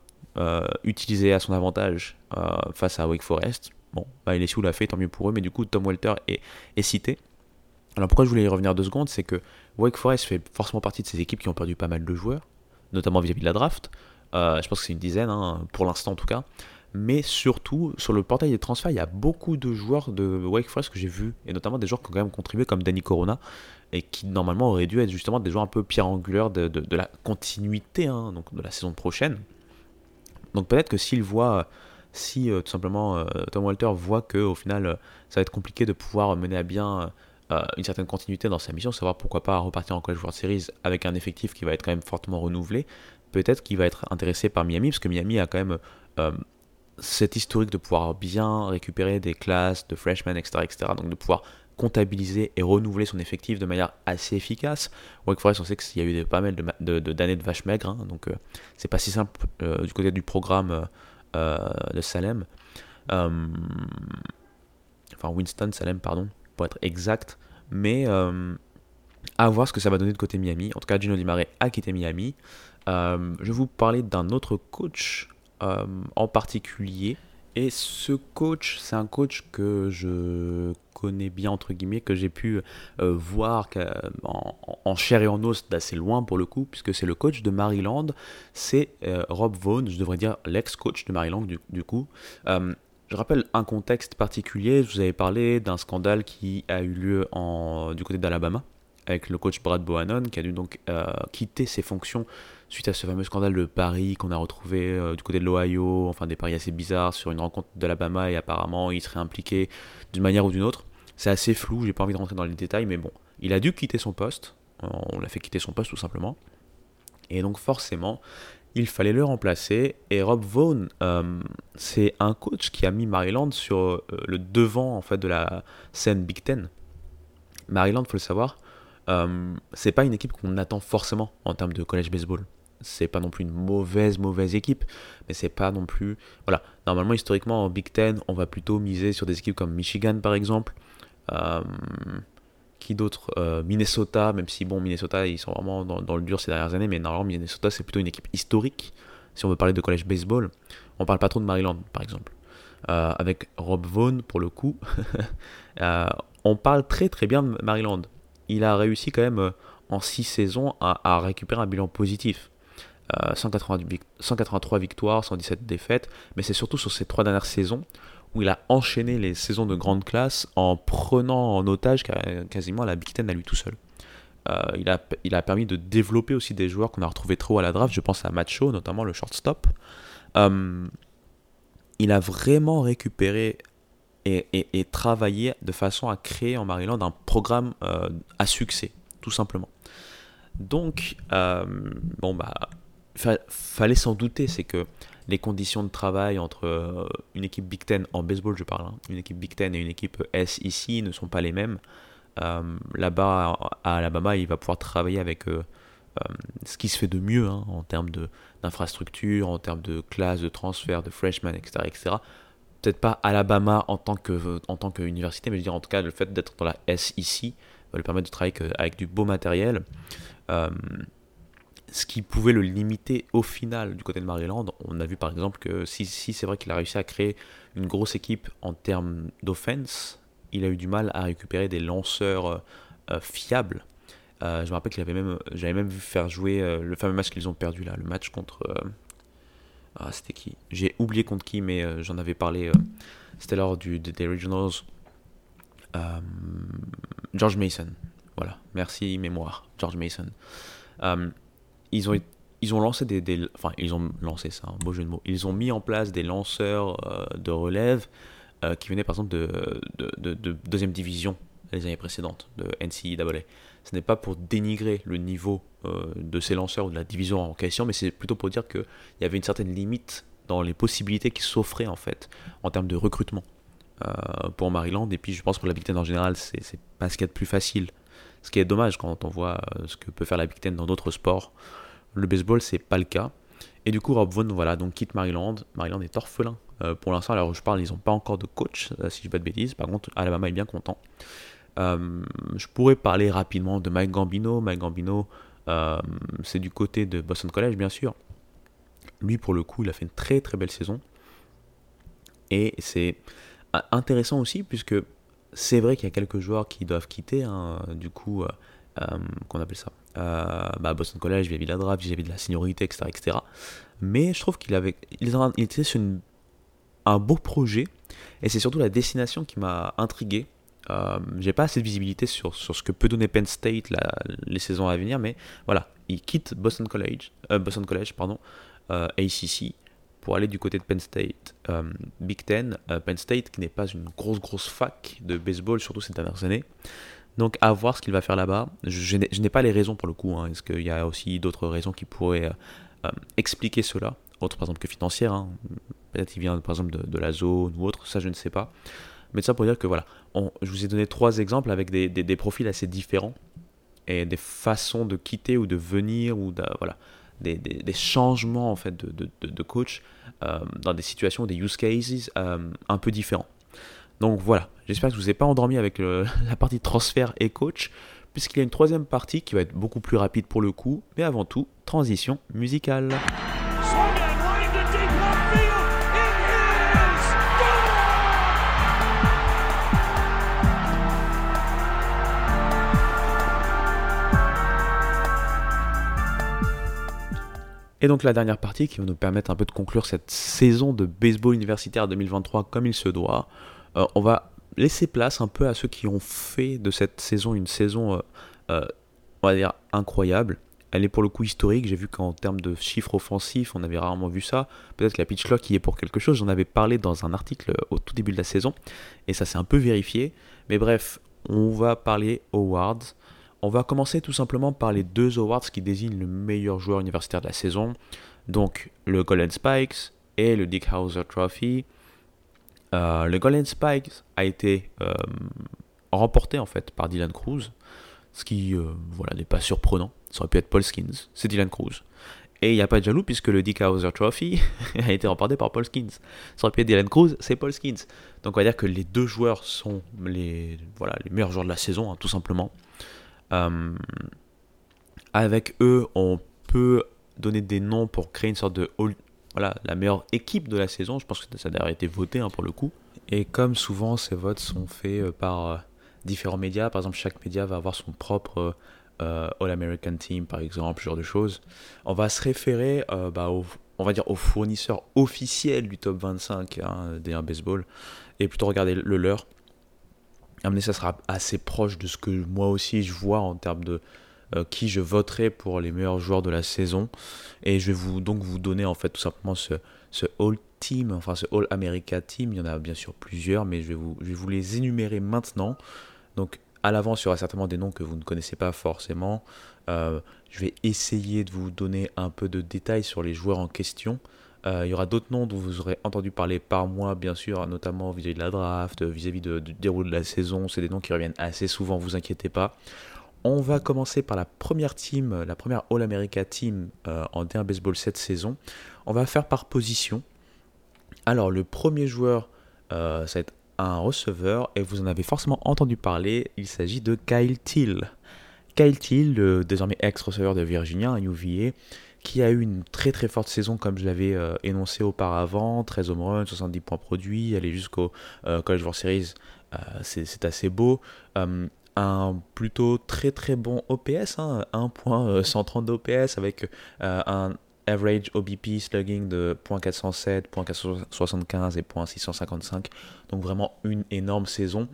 utiliser à son avantage face à Wake Forest. Bon, bah, LSU l'a fait, tant mieux pour eux, mais du coup, Tom Walter est, cité. Alors pourquoi je voulais y revenir deux secondes, c'est que Wake Forest fait forcément partie de ces équipes qui ont perdu pas mal de joueurs notamment vis-à-vis de la draft. Euh, je pense que c'est une dizaine, hein, pour l'instant en tout cas. mais surtout sur le portail des transferts, il y a beaucoup de joueurs de Wake Forest que j'ai vus, et notamment des joueurs qui ont quand même contribué comme Danny Corona, et qui normalement auraient dû être justement des joueurs un peu pierre angulaire de, la continuité hein, donc de la saison prochaine. Donc peut-être que s'il voit, si euh, tout simplement euh, Tom Walter voit que au final euh, ça va être compliqué de pouvoir mener à bien une certaine continuité dans sa mission, savoir pourquoi pas repartir en College World Series avec un effectif qui va être quand même fortement renouvelé, peut-être qu'il va être intéressé par Miami, parce que Miami a quand même cet historique de pouvoir bien récupérer des classes de freshmen, etc., etc. Donc de pouvoir comptabiliser et renouveler son effectif de manière assez efficace. Wake Forest, on sait qu'il y a eu pas mal d'années de, de, de vaches maigres, hein, donc euh, c'est pas si simple euh, du côté du programme euh, de Salem. enfin, Winston Salem, pardon, pour être exact. Mais à voir ce que ça va donner de côté Miami. En tout cas, Gino Di Mare a quitté Miami. je vais vous parler d'un autre coach en particulier. Et ce coach, c'est un coach que je connais bien, entre guillemets, que j'ai pu euh, voir en, chair et en os d'assez loin pour le coup, puisque c'est le coach de Maryland, c'est euh, Rob Vaughn, je devrais dire l'ex-coach de Maryland du, coup. Euh, je rappelle un contexte particulier, je vous avais parlé d'un scandale qui a eu lieu du côté d'Alabama, avec le coach Brad Bohannon, qui a dû donc quitter ses fonctions suite à ce fameux scandale de Paris qu'on a retrouvé du côté de l'Ohio, enfin des paris assez bizarres sur une rencontre d'Alabama et apparemment il serait impliqué d'une manière ou d'une autre. C'est assez flou, j'ai pas envie de rentrer dans les détails, mais bon, il a dû quitter son poste. On l'a fait quitter son poste tout simplement. Et donc forcément, il fallait le remplacer. Et Rob Vaughn, euh, c'est un coach qui a mis Maryland sur euh, le devant en fait de la scène Big Ten. Maryland, faut le savoir, euh, c'est pas une équipe qu'on attend forcément en termes de college baseball. C'est pas non plus une mauvaise mauvaise équipe, mais c'est pas non plus voilà. Normalement, historiquement en Big Ten, on va plutôt miser sur des équipes comme Michigan par exemple, euh, qui d'autre? Euh, Minnesota, même si bon, Minnesota, ils sont vraiment dans, le dur ces dernières années, mais normalement, Minnesota, c'est plutôt une équipe historique. Si on veut parler de college baseball, on parle pas trop de Maryland, par exemple. Euh, avec Rob Vaughn, pour le coup, on parle très très bien de Maryland. Il a réussi quand même en 6 saisons à, récupérer un bilan positif. 183 victoires, 117 défaites, mais c'est surtout sur ces trois dernières saisons où il a enchaîné les saisons de grande classe en prenant en otage quasiment la Big Ten à lui tout seul. Euh, il, a, il a permis de développer aussi des joueurs qu'on a retrouvés trop à la draft. Je pense à Macho, notamment le shortstop. Euh, il a vraiment récupéré et, et, travaillé de façon à créer en Maryland un programme euh, à succès, tout simplement. Donc, bon, bah, fallait s'en douter, c'est que les conditions de travail entre euh, une équipe Big Ten, en baseball je parle, hein, une équipe Big Ten et une équipe S ici ne sont pas les mêmes. Euh, là-bas, à Alabama, il va pouvoir travailler avec euh, ce qui se fait de mieux hein, en termes d'infrastructure, en termes de classe, de transfert, de freshman, etc. etc. Peut-être pas Alabama en tant qu'université, mais je veux dire en tout cas le fait d'être dans la S ici va lui permettre de travailler avec du beau matériel ce qui pouvait le limiter au final du côté de Maryland. On a vu par exemple que si, c'est vrai qu'il a réussi à créer une grosse équipe en termes d'offense, il a eu du mal à récupérer des lanceurs euh, euh, fiables. Euh, je me rappelle qu'il avait même, j'avais même vu faire jouer le fameux match qu'ils ont perdu là, le match contre. ah, c'était qui? J'ai oublié contre qui, mais j'en avais parlé. c'était lors du, des Regionals. George Mason. Voilà, merci mémoire, George Mason ils ont, ils ont lancé des, Enfin, ils ont lancé ça, un beau jeu de mots. Ils ont mis en place des lanceurs euh, de relève euh, qui venaient par exemple de, de, de, deuxième division les années précédentes, de NCAA. Ce n'est pas pour dénigrer le niveau euh, de ces lanceurs ou de la division en question, mais c'est plutôt pour dire qu'il y avait une certaine limite dans les possibilités qui s'offraient en fait en termes de recrutement pour Maryland. Et puis je pense que la Big Ten en général, c'est pas ce qu'il y a de plus facile. Ce qui est dommage quand on voit ce que peut faire la Big Ten dans d'autres sports. Le baseball, c'est pas le cas. Et du coup, Rob Vaughn, voilà, donc quitte Maryland. Maryland est orphelin. Euh, pour l'instant, alors je parle, ils n'ont pas encore de coach, euh, si je ne pas de bêtises. Par contre, Alabama est bien content. Euh, je pourrais parler rapidement de Mike Gambino. Mike Gambino, c'est du côté de Boston College, bien sûr. Lui, pour le coup, il a fait une très très belle saison. Et c'est intéressant aussi, puisque c'est vrai qu'il y a quelques joueurs qui doivent quitter, hein, du coup, qu'on appelle ça euh, bah, Boston College vis-à-vis de la draft, vis-à-vis de la seniorité, etc., etc. Mais je trouve qu'il avait, il, était sur un beau projet et c'est surtout la destination qui m'a intrigué. Euh, j'ai pas assez de visibilité sur, sur, ce que peut donner Penn State les saisons à venir, mais voilà, il quitte Boston College, euh, Boston College, pardon, euh, ACC pour aller du côté de Penn State. Euh, Big Ten, Penn State qui n'est pas une grosse grosse fac de baseball, surtout ces dernières années. Donc à voir ce qu'il va faire là-bas. Je, n'ai pas les raisons pour le coup. Hein. Est-ce qu'il y a aussi d'autres raisons qui pourraient expliquer cela? Autre par exemple que financière. Hein. Peut-être qu'il vient par exemple de, la zone ou autre, ça je ne sais pas. Mais ça pour dire que voilà, je vous ai donné trois exemples avec des, profils assez différents et des façons de quitter ou de venir ou voilà, des, changements en fait de, coach euh, dans des situations, des use cases euh, un peu différents. Donc voilà, j'espère que je ne vous ai pas endormi avec la partie transfert et coach, puisqu'il y a une troisième partie qui va être beaucoup plus rapide pour le coup, mais avant tout, transition musicale. Et donc la dernière partie qui va nous permettre un peu de conclure cette saison de baseball universitaire 2023 comme il se doit. Euh, on va laisser place un peu à ceux qui ont fait de cette saison une saison, euh, euh, on va dire, incroyable. Elle est pour le coup historique. J'ai vu qu'en termes de chiffres offensifs, on avait rarement vu ça. Peut-être que la pitch clock y est pour quelque chose. J'en avais parlé dans un article au tout début de la saison. Et ça s'est un peu vérifié. Mais bref, on va parler awards. On va commencer tout simplement par les deux awards qui désignent le meilleur joueur universitaire de la saison. Donc le Golden Spikes et le Dick Hauser Trophy. Euh, le Golden Spikes a été euh, remporté en fait par Dylan Cruz, ce qui euh, n'est pas surprenant. Ça aurait pu être Paul Skins, c'est Dylan Cruz. Et il n'y a pas de jaloux puisque le Dick Hauser Trophy a été remporté par Paul Skins. Ça aurait pu être Dylan Cruz, c'est Paul Skins. Donc on va dire que les deux joueurs sont les, meilleurs joueurs de la saison, hein, tout simplement. Avec eux, on peut donner des noms pour créer une sorte de voilà, la meilleure équipe de la saison. Je pense que ça a d'ailleurs été voté hein, pour le coup. Et comme souvent, ces votes sont faits euh, par euh, différents médias. Par exemple, chaque média va avoir son propre All-American Team, par exemple, ce genre de choses. On va se référer bah, au, on va dire aux fournisseurs officiels du top 25 hein, des baseball et plutôt regarder le leur amener ça sera assez proche de ce que moi aussi je vois en termes de euh, qui je voterai pour les meilleurs joueurs de la saison. Et je vais vous donc vous donner en fait tout simplement ce, ce All Team, enfin ce All America Team. Il y en a bien sûr plusieurs, mais je vais vous, je vais vous les énumérer maintenant. Donc à l'avance, il y aura certainement des noms que vous ne connaissez pas forcément. Euh, je vais essayer de vous donner un peu de détails sur les joueurs en question. Euh, il y aura d'autres noms dont vous aurez entendu parler par moi, bien sûr, notamment vis-à-vis de la draft, vis-à-vis du déroulé de la saison. C'est des noms qui reviennent assez souvent, vous inquiétez pas. On va commencer par la première team, la première All-America team euh, en D1 baseball cette saison. On va faire par position. Alors, le premier joueur, euh, ça va être un receveur, et vous en avez forcément entendu parler. Il s'agit de Kyle Till. Kyle Till, le désormais ex-receveur de Virginia, un UVA, qui a eu une très très forte saison comme je l'avais euh, énoncé auparavant, 13 home runs, 70 points produits, aller jusqu'au euh, College World Series, euh, c'est assez beau. Un plutôt très très bon OPS, hein, 1.130 d'OPS avec un average OBP slugging de .407, .475 et .655. Donc vraiment une énorme saison.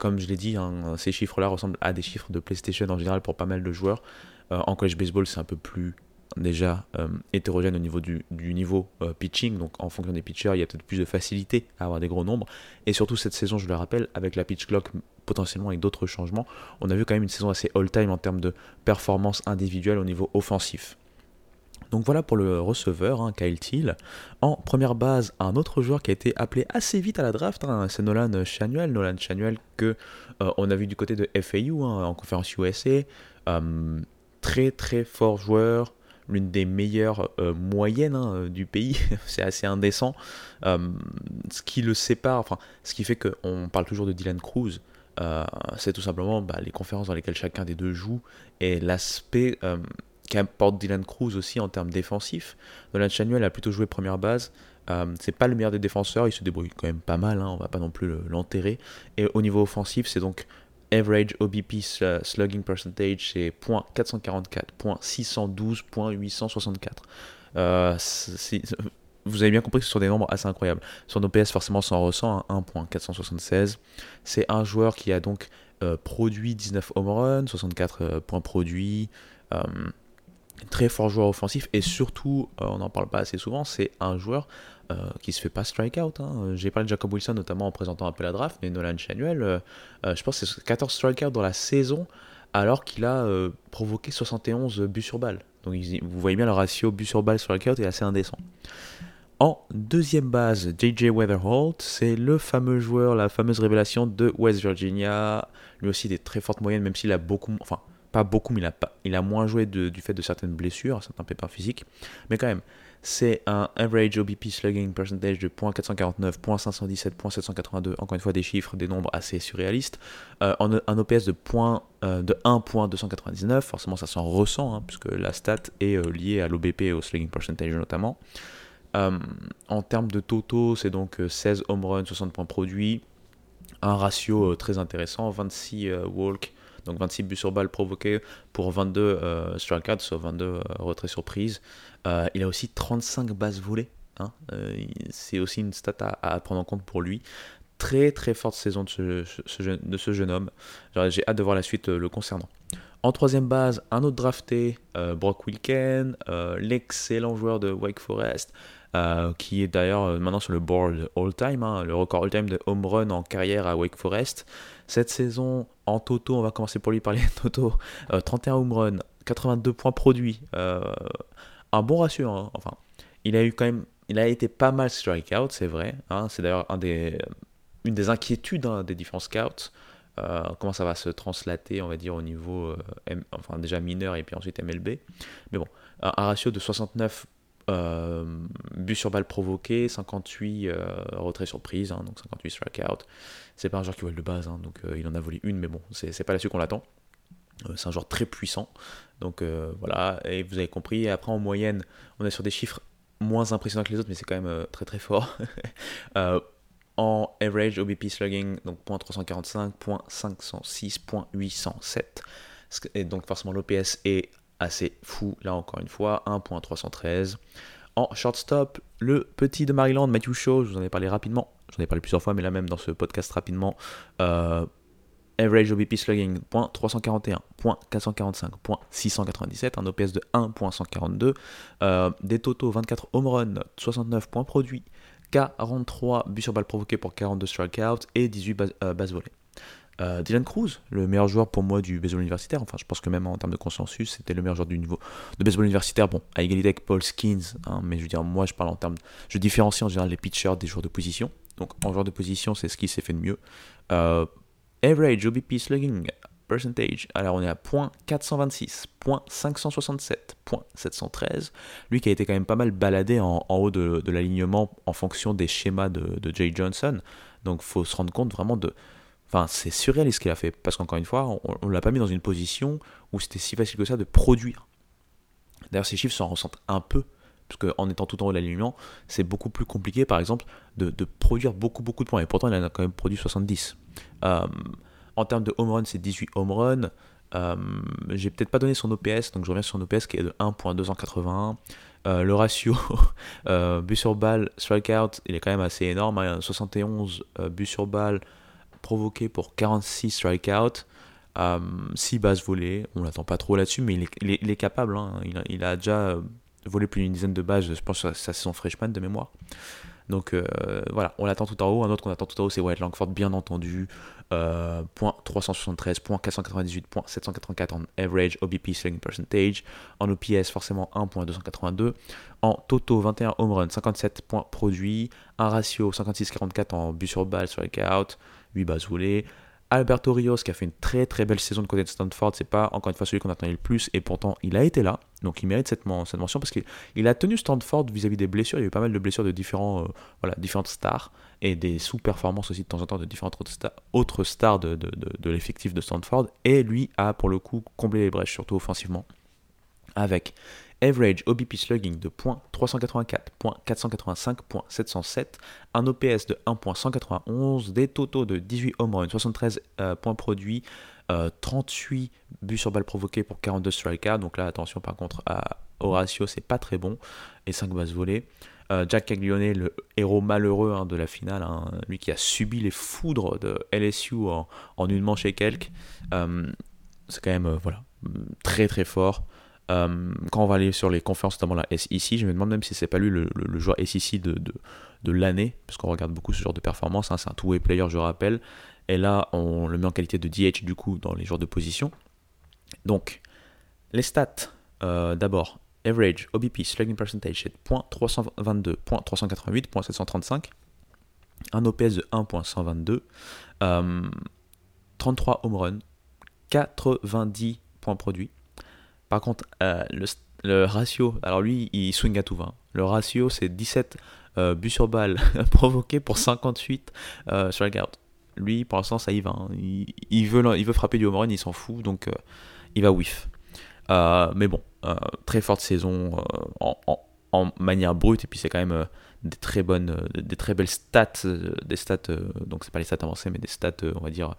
comme je l'ai dit, hein, ces chiffres-là ressemblent à des chiffres de PlayStation en général pour pas mal de joueurs. en college baseball, c'est un peu plus déjà euh, hétérogène au niveau du, niveau euh, pitching, donc en fonction des pitchers, il y a peut-être plus de facilité à avoir des gros nombres. Et surtout cette saison, je le rappelle, avec la pitch clock, potentiellement avec d'autres changements, on a vu quand même une saison assez all-time en termes de performance individuelle au niveau offensif. Donc voilà pour le receveur, hein, Kyle Thiel. En première base, un autre joueur qui a été appelé assez vite à la draft, hein, c'est Nolan Chanuel. Nolan Chanuel que euh, on a vu du côté de FAU hein, en conférence USA. très très fort joueur, l'une des meilleures euh, moyennes du pays, c'est assez indécent. Euh, ce qui le sépare, enfin, ce qui fait qu'on parle toujours de Dylan Cruz, euh, c'est tout simplement bah, les conférences dans lesquelles chacun des deux joue et l'aspect qu'apporte Dylan Cruz aussi en termes défensifs. Nolan Chanuel a plutôt joué première base. c'est pas le meilleur des défenseurs, il se débrouille quand même pas mal, hein, on va pas non plus l'enterrer. Et au niveau offensif, c'est donc Average OBP slugging percentage, c'est .444, .612, .864. Euh, vous avez bien compris que ce sont des nombres assez incroyables. Son OPS, forcément, s'en ressent, 1.476. C'est un joueur qui a donc euh, produit 19 home runs, 64 euh, points produits. Euh, très fort joueur offensif et surtout, on n'en parle pas assez souvent, c'est un joueur qui se fait pas strike out. Hein. J'ai parlé de Jacob Wilson notamment en présentant un peu la draft, mais Nolan Chanuel, je pense que c'est 14 strikeouts dans la saison alors qu'il a provoqué 71 buts sur balle. Donc vous voyez bien le ratio but sur balle sur strikeout est assez indécent. En deuxième base, JJ Weatherholt, c'est le fameux joueur, la fameuse révélation de West Virginia. Lui aussi des très fortes moyennes, même s'il a beaucoup, enfin pas beaucoup, mais il a, pas, il a moins joué du fait de certaines blessures, certains pépins physiques. Mais quand même, c'est un average OBP slugging percentage de .449, .517, .782, encore une fois des chiffres, des nombres assez surréalistes. Euh, un OPS de, point, euh, de 1.299, forcément ça s'en ressent, hein, puisque la stat est euh, liée à l'OBP et au slugging percentage notamment. Euh, en termes de totaux, c'est donc 16 home runs, 60 points produits, un ratio très intéressant, 26 walk, donc 26 buts sur balle provoqués pour 22 euh, strikeouts, soit 22 retraits surprises. il a aussi 35 bases volées. Hein. c'est aussi une stat à, prendre en compte pour lui très très forte saison de ce jeune, homme. J'ai hâte de voir la suite le concernant. En troisième base, un autre drafté, Brock Wilken, l'excellent joueur de Wake Forest, euh, qui est d'ailleurs euh, maintenant sur le board all-time, hein, le record all-time de home run en carrière à Wake Forest. Cette saison, en toto, on va commencer pour lui parler toto, 31 euh, home run, 82 points produits, un bon ratio, hein, enfin, il a eu quand même, il a été pas mal strikeout, c'est vrai, hein, c'est d'ailleurs une des inquiétudes des différents scouts, comment ça va se translater, on va dire, au niveau, enfin déjà mineur et puis ensuite MLB. Mais bon, un, ratio de 69 euh, but sur balle provoqué, 58 euh, retraits surprise, hein, donc 58 strikeout. C'est pas un joueur qui vole de base, hein, donc euh, il en a volé une, mais bon, c'est pas là-dessus qu'on l'attend. c'est un joueur très puissant, donc voilà, et vous avez compris. après, en moyenne, on est sur des chiffres moins impressionnants que les autres, mais c'est quand même très très fort. en average OBP slugging, donc .345, .506, .807. Et donc forcément l'OPS est assez fou, là encore une fois, 1.313. En shortstop, le petit de Maryland, Matthew Shaw, je vous en ai parlé rapidement, j'en ai parlé plusieurs fois, mais là même dans ce podcast rapidement, euh, average OBP slugging, .341, .445, .697, un OPS de 1.142, euh, des totaux 24 home run, 69 points produits, 43 buts sur balle provoqués pour 42 strikeouts et 18 euh, bases volées. Euh, Dylan Cruz, le meilleur joueur pour moi du baseball universitaire, enfin je pense que même en termes de consensus, c'était le meilleur joueur du niveau de baseball universitaire, bon, à égalité avec Paul Skins, hein, mais je veux dire, moi je parle en termes, je différencie en général les pitchers des joueurs de position, donc en joueur de position, c'est ce qui s'est fait de mieux. Euh, average OBP slugging percentage, alors on est à .426, .567, .713, lui qui a été quand même pas mal baladé en, haut de, l'alignement en fonction des schémas de, de Jay Johnson, donc faut se rendre compte vraiment de Enfin, c'est surréaliste ce qu'il a fait, parce qu'encore une fois, on ne l'a pas mis dans une position où c'était si facile que ça de produire. D'ailleurs, ces chiffres s'en ressentent un peu, parce qu'en étant tout en haut de l'alignement, c'est beaucoup plus compliqué, par exemple, de, produire beaucoup, beaucoup de points. Et pourtant, il en a quand même produit 70. Euh, en termes de home run, c'est 18 home run. Euh, J'ai peut-être pas donné son OPS, donc je reviens sur son OPS qui est de 1.281. Euh, le ratio euh, but sur balle, strikeout, il est quand même assez énorme. 71 hein. buts sur balle, provoqué pour 46 strikeouts, 6 bases volées. On l'attend pas trop là-dessus, mais il est, capable. Hein. Il, a, déjà euh, volé plus d'une dizaine de bases, je pense que c'est son freshman de mémoire. Donc euh, voilà, on l'attend tout en haut. Un autre qu'on attend tout en haut, c'est White Langford, bien entendu. Euh, point 373, point 498, point 784 en average OBP selling percentage. En OPS, forcément 1.282. En Toto, 21 home run, 57 points produits. Un ratio 56-44 en but sur balle sur les. 8 bases volées. Alberto Rios qui a fait une très très belle saison de côté de Stanford, c'est pas encore une fois celui qu'on attendait le plus et pourtant il a été là, donc il mérite cette, mention parce qu'il a tenu Stanford vis-à-vis des blessures, il y a eu pas mal de blessures de différents, euh, différentes stars et des sous-performances aussi de temps en temps de différentes autres stars, de l'effectif de Stanford. Et lui a pour le coup comblé les brèches surtout offensivement avec average OBP slugging de .384, .485, .707, un OPS de 1.191, des totaux de 18 home runs, 73 euh, points produits, 38 euh, buts sur balle provoqués pour 42 strikeouts. Donc là, attention par contre à au ratio, c'est pas très bon. Et 5 bases volées. Euh, Jack Caglione, le héros malheureux hein, de la finale, hein, lui qui a subi les foudres de LSU en, une manche et quelques. Euh, c'est quand même voilà, très très fort. Quand on va aller sur les conférences, notamment la SEC, je me demande même si c'est pas lui le, joueur SEC de, de, l'année, parce qu'on regarde beaucoup ce genre de performance. Hein, c'est un two-way player, je rappelle. Et là, on le met en qualité de DH du coup dans les joueurs de position. Donc, les stats, euh, d'abord, average, OBP, slugging percentage, c'est .322, .388, .735, un OPS de 1.122, 33 home runs, 90 points produits. Par contre, euh, le, ratio, alors lui, il swing à tout va. Le ratio, c'est 17 euh, buts sur balle provoqués pour 58 sur la garde lui, pour l'instant, ça y va. Hein. Il, veut, il veut frapper du home run, il s'en fout, donc euh, il va whiff. Euh, mais bon, euh, très forte saison en, manière brute, et puis c'est quand même des très bonnes, des très belles stats, des stats, donc c'est pas les stats avancées, mais des stats, on va dire,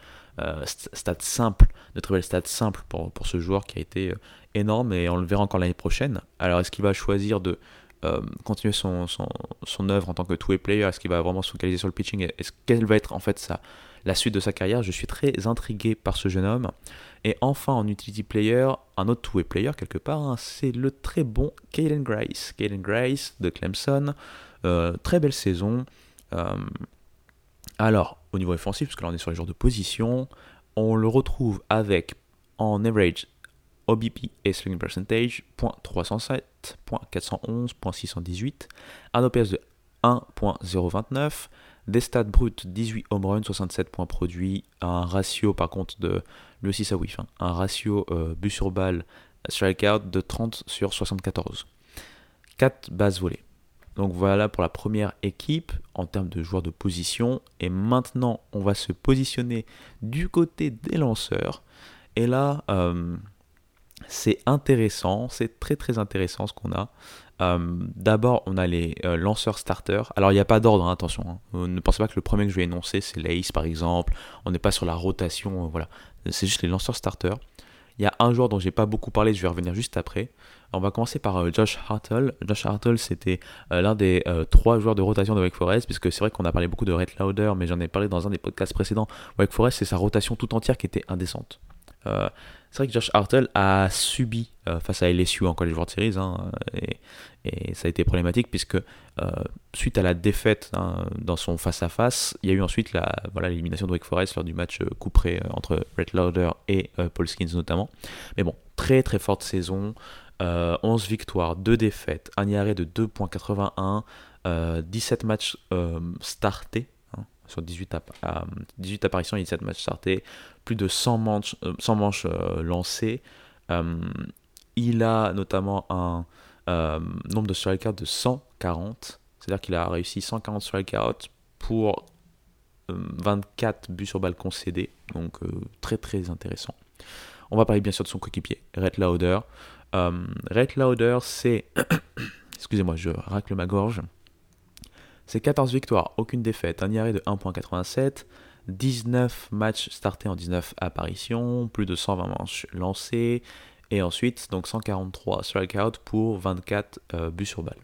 stats simples, de très belles stats simples pour, pour ce joueur qui a été énorme, et on le verra encore l'année prochaine. Alors, est-ce qu'il va choisir de euh, continuer son, son, œuvre en tant que two-way player? Est-ce qu'il va vraiment se focaliser sur le pitching? Est-ce quelle va être en fait sa, la suite de sa carrière? Je suis très intrigué par ce jeune homme. Et enfin, en utility player, un autre two-way player quelque part, hein, c'est le très bon Caden Grice. Caden Grice de Clemson, euh, très belle saison. Euh, alors, au niveau offensif, parce que là on est sur les joueurs de position, on le retrouve avec en average OBP et Slugging Percentage, .307, .411, .618, un OPS de 1.029, des stats brutes 18 home runs, 67 points produits, un ratio par contre de, lui aussi ça whiff, hein, un ratio euh, but sur balle strikeout de 30 sur 74. 4 bases volées. Donc voilà pour la première équipe en termes de joueurs de position. Et maintenant, on va se positionner du côté des lanceurs. Et là, euh, c'est intéressant, c'est très très intéressant ce qu'on a. Euh, d'abord, on a les euh, lanceurs starters. Alors, il n'y a pas d'ordre, hein, attention. Hein. Ne pensez pas que le premier que je vais énoncer, c'est l'Ace par exemple. On n'est pas sur la rotation, voilà. C'est juste les lanceurs starters. Il y a un joueur dont j'ai pas beaucoup parlé, je vais revenir juste après. On va commencer par Josh Hartle. Josh Hartle, c'était l'un des trois joueurs de rotation de Wake Forest, puisque c'est vrai qu'on a parlé beaucoup de Red Lauder, mais j'en ai parlé dans un des podcasts précédents. Wake Forest, c'est sa rotation tout entière qui était indécente. C'est vrai que Josh Hartle a subi euh, face à LSU en College World Series, hein, et, ça a été problématique puisque euh, suite à la défaite hein, dans son face-à-face, il y a eu ensuite la, voilà, l'élimination de Wake Forest lors du match euh, couperé entre Brett Lauder et Paul Skins notamment. Mais bon, très très forte saison, 11 victoires, 2 défaites, un IRA de 2.81, 17 matchs startés, sur 18, 18 apparitions et 17 matchs startés, plus de 100 manches, 100 euh, euh, lancées. Euh, il a notamment un nombre de strikeouts de 140, c'est-à-dire qu'il a réussi 140 strikeouts pour 24 buts sur balle concédés, donc très très intéressant. On va parler bien sûr de son coéquipier, Red Lauder. Red Lauder, c'est. Excusez-moi, je racle ma gorge. C'est 14 victoires, aucune défaite, un IRA de 1.87, 19 matchs startés en 19 apparitions, plus de 120 manches lancées, et ensuite donc 143 strikeouts pour 24 euh, buts sur balle.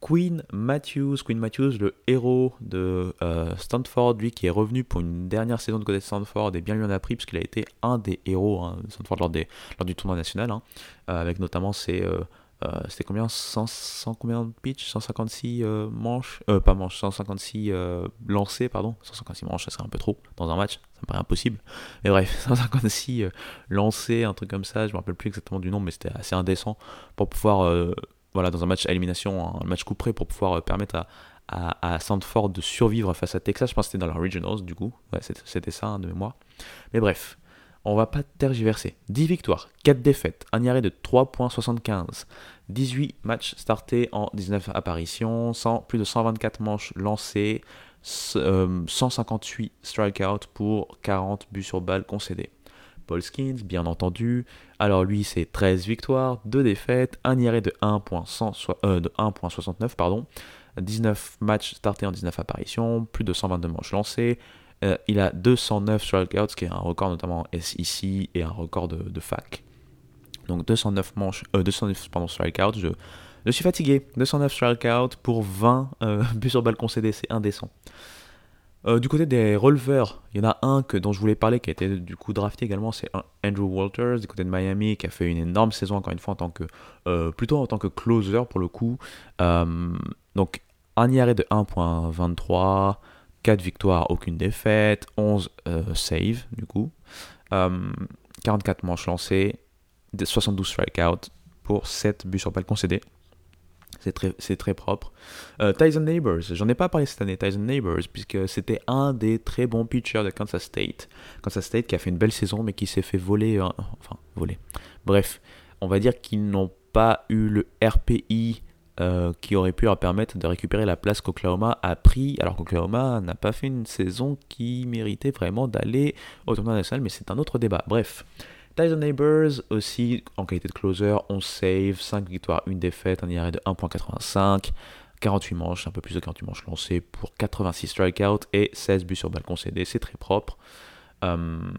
Queen Matthews, Queen Matthews, le héros de euh, Stanford, lui qui est revenu pour une dernière saison de côté de Stanford et bien lui en a pris puisqu'il a été un des héros hein, de Stanford lors, du tournoi national, hein, euh, avec notamment ses euh, c'était combien? 100, combien de pitch 156 euh, manches? Pas manches, 156 lancés, pardon. 156 manches, ça serait un peu trop dans un match, ça me paraît impossible. Mais bref, 156 lancés, un truc comme ça, je me rappelle plus exactement du nom, mais c'était assez indécent pour pouvoir, voilà, dans un match à élimination, un match coup près, pour pouvoir permettre à, Sandford de survivre face à Texas. Je pense que c'était dans la Regionals, du coup. Ouais, c'était ça, hein, de mémoire. Mais bref, on va pas tergiverser. 10 victoires, 4 défaites, un IRA de 3.75, 18 matchs startés en 19 apparitions, plus de 124 manches lancées, 158 euh, strikeouts pour 40 buts sur balle concédés. Paul Skins, bien entendu. Alors lui, c'est 13 victoires, 2 défaites, un IRA de 1.69, euh, pardon, 19 matchs startés en 19 apparitions, plus de 122 manches lancées, euh, il a 209 strikeouts, ce qui est un record notamment SEC et un record de, fac. Donc 209 manches, euh, 209 pardon, strikeouts, je, suis fatigué. 209 strikeouts pour 20 euh, buts sur balle concédés, c'est indécent. Euh, du côté des releveurs, il y en a un que, dont je voulais parler qui a été du coup drafté également, c'est Andrew Walters du côté de Miami qui a fait une énorme saison encore une fois en tant que euh, plutôt en tant que closer pour le coup. Euh, donc un IRA de 1.23, 4 victoires, aucune défaite, 11 saves du coup, 44 manches lancées, 72 strikeouts pour 7 buts sur balle concédés. C'est très, propre. Euh, Tyson Neighbors, j'en ai pas parlé cette année, Tyson Neighbors, puisque c'était un des très bons pitchers de Kansas State. Kansas State qui a fait une belle saison, mais qui s'est fait voler. Euh, enfin. Bref, on va dire qu'ils n'ont pas eu le RPI euh, qui aurait pu leur permettre de récupérer la place qu'Oklahoma a pris, alors qu'Oklahoma n'a pas fait une saison qui méritait vraiment d'aller au tournoi national, mais c'est un autre débat. Bref. Tyson Neighbors aussi en qualité de closer, 11 saves, 5 victoires, 1 défaite, un IRA de 1.85, 48 manches, un peu plus de 48 manches lancées pour 86 strikeouts et 16 buts sur balle concédés, c'est très propre. Um,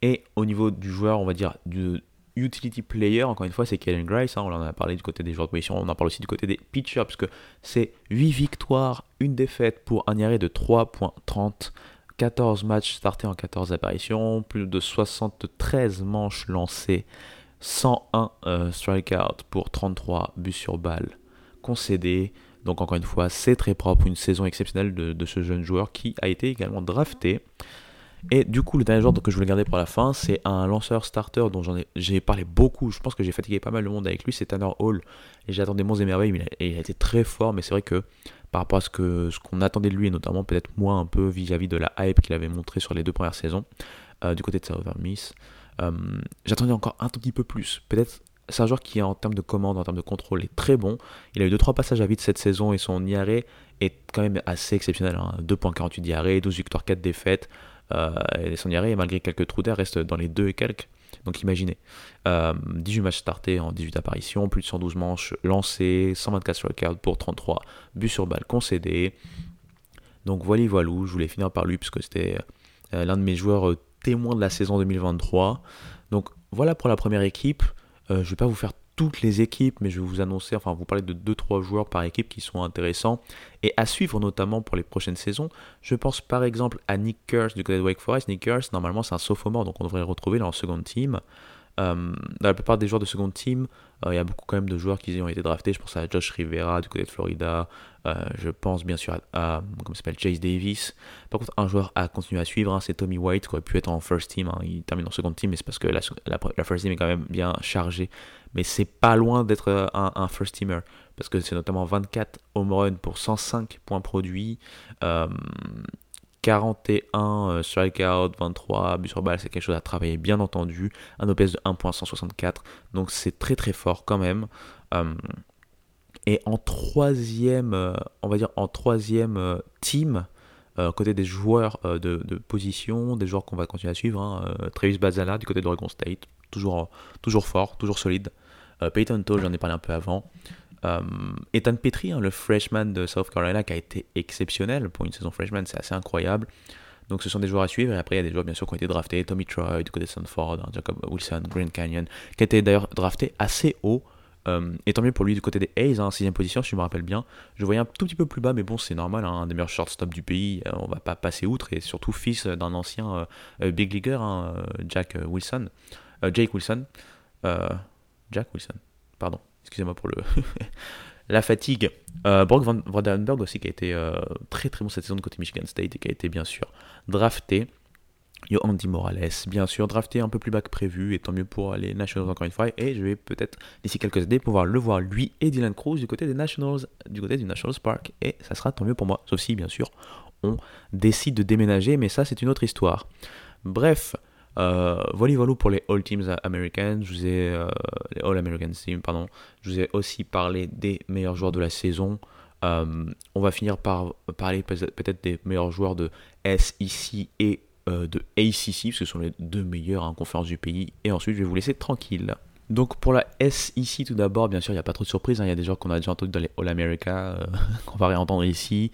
et au niveau du joueur, on va dire du utility player, encore une fois, c'est Kellen Grice, hein, on en a parlé du côté des joueurs de position, on en parle aussi du côté des pitchers, puisque c'est 8 victoires, 1 défaite pour un IRA de 3.30 14 matchs startés en 14 apparitions, plus de 73 manches lancées, 101 euh, strikeouts pour 33 buts sur balle concédés. Donc encore une fois, c'est très propre, une saison exceptionnelle de, ce jeune joueur qui a été également drafté. Et du coup, le dernier joueur que je voulais garder pour la fin, c'est un lanceur starter dont j'ai parlé beaucoup. Je pense que j'ai fatigué pas mal le monde avec lui, c'est Tanner Hall. Et j'attendais monts et mais il a, été très fort. Mais c'est vrai que par rapport à ce qu'on attendait de lui, et notamment peut-être moins un peu vis-à-vis de la hype qu'il avait montré sur les deux premières saisons, euh, du côté de Server Miss. Euh, j'attendais encore un tout petit peu plus. Peut-être c'est un joueur qui, en termes de commande, en termes de contrôle, est très bon. Il a eu 2-3 passages à vide cette saison et son IRA est quand même assez exceptionnel. Hein. 2.48 d'IRA, 12 victoires, 4 défaites. Euh, et son IRA, malgré quelques trous d'air, reste dans les 2 et quelques. Donc imaginez, 18 euh, matchs startés en 18 apparitions, plus de 112 manches lancées, 124 strikeouts pour 33 buts sur balle concédés. Donc voilà, voilà, je voulais finir par lui puisque c'était euh, l'un de mes joueurs témoins de la saison 2023. Donc voilà pour la première équipe. je ne vais pas vous faire toutes les équipes, mais je vais vous annoncer, enfin vous parler de 2-3 joueurs par équipe qui sont intéressants et à suivre notamment pour les prochaines saisons. Je pense par exemple à Nick Kurse du côté de Wake Forest. Nick Kurse, normalement c'est un sophomore, donc on devrait le retrouver dans le second team. Euh, dans la plupart des joueurs de second team, euh, il y a beaucoup quand même de joueurs qui ont été draftés. Je pense à Josh Rivera du côté de Florida. Euh, je pense bien sûr à, comment s'appelle Chase Davis. Par contre, un joueur à continuer à suivre, hein, c'est Tommy White qui aurait pu être en first team. Hein. Il termine en second team, mais c'est parce que la, first team est quand même bien chargée. Mais c'est pas loin d'être un, first teamer parce que c'est notamment 24 home runs pour 105 points produits. 41 euh, strikeout, 23 buts sur balle, c'est quelque chose à travailler bien entendu. Un OPS de 1.164, donc c'est très très fort quand même. Euh, et en troisième, euh, on va dire en troisième team, côté des joueurs de, position, des joueurs qu'on va continuer à suivre, hein, Travis Bazala du côté d'Oregon State, toujours, toujours fort, toujours solide. Peyton Toll, j'en ai parlé un peu avant. Euh, Ethan Petrie, hein, le freshman de South Carolina, qui a été exceptionnel pour une saison freshman, c'est assez incroyable. Donc ce sont des joueurs à suivre. Et après, il y a des joueurs, bien sûr, qui ont été draftés. Tommy Troy, du côté de Stanford, hein, Jacob Wilson, Green Canyon, qui a été d'ailleurs drafté assez haut. Euh, et tant mieux pour lui du côté des Hayes, hein, 6 position, si je me rappelle bien. Je voyais un tout petit peu plus bas, mais bon, c'est normal, hein, un des meilleurs shortstop du pays, euh, on va pas passer outre, et surtout fils d'un ancien big leaguer, Jack Wilson. Jake Wilson. Jack Wilson, pardon excusez-moi pour le la fatigue. Euh, Brock Van Vandenberg aussi qui a été euh, très très bon cette saison de côté Michigan State et qui a été bien sûr drafté. Yo Andy Morales, bien sûr, drafté un peu plus bas que prévu, et tant mieux pour les Nationals encore une fois. Et je vais peut-être d'ici quelques années pouvoir le voir lui et Dylan Cruz du côté des Nationals, du côté du Nationals Park, et ça sera tant mieux pour moi. Sauf si bien sûr on décide de déménager, mais ça c'est une autre histoire. Bref, euh, voilà, voilà pour les All Teams. Je vous ai euh, All American Teams, pardon. Je vous ai aussi parlé des meilleurs joueurs de la saison. Euh, on va finir par parler peut-être des meilleurs joueurs de SEC et de ACC, parce que ce sont les deux meilleurs en conférence du pays. Et ensuite, je vais vous laisser tranquille. Donc pour la SEC tout d'abord, bien sûr, il n'y a pas trop de surprises. Hein. Il y a des joueurs qu'on a déjà entendus dans les All America, qu'on va réentendre ici.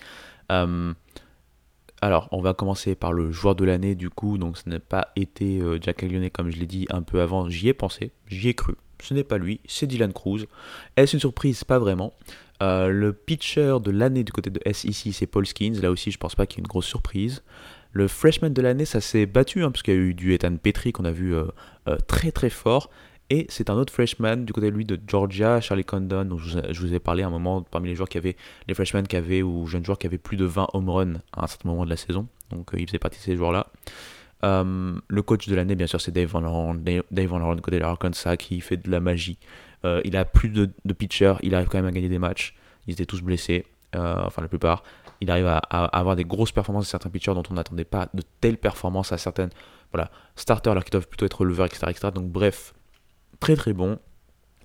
Alors, on va commencer par le joueur de l'année, du coup, donc ce n'est pas été euh, Jack Lyonnais comme je l'ai dit un peu avant, j'y ai pensé, j'y ai cru. Ce n'est pas lui, c'est Dylan Cruz. Est-ce une surprise? Pas vraiment. Euh, le pitcher de l'année du côté de SEC, c'est Paul Skins. Là aussi, je pense pas qu'il y ait une grosse surprise. Le freshman de l'année, ça s'est battu, hein, parce qu'il y a eu du Ethan Petrie qu'on a vu euh, très très fort. Et c'est un autre freshman du côté de lui de Georgia, Charlie Condon, dont je vous ai parlé à un moment parmi les joueurs qui avaient, les freshmen qui avaient, ou jeunes joueurs qui avaient plus de 20 home runs à un certain moment de la saison. Donc euh, il faisait partie de ces joueurs-là. Euh, le coach de l'année, bien sûr, c'est Dave Van Horn. Dave Van du côté de l'Arkansas, qui fait de la magie. Euh, il a plus de, pitchers, il arrive quand même à gagner des matchs. Ils étaient tous blessés, enfin la plupart. Il arrive à, avoir des grosses performances de certains pitchers dont on n'attendait pas de telles performances à certaines voilà, starters alors qui doivent plutôt être releveurs, etc., etc. Donc bref, très très bon.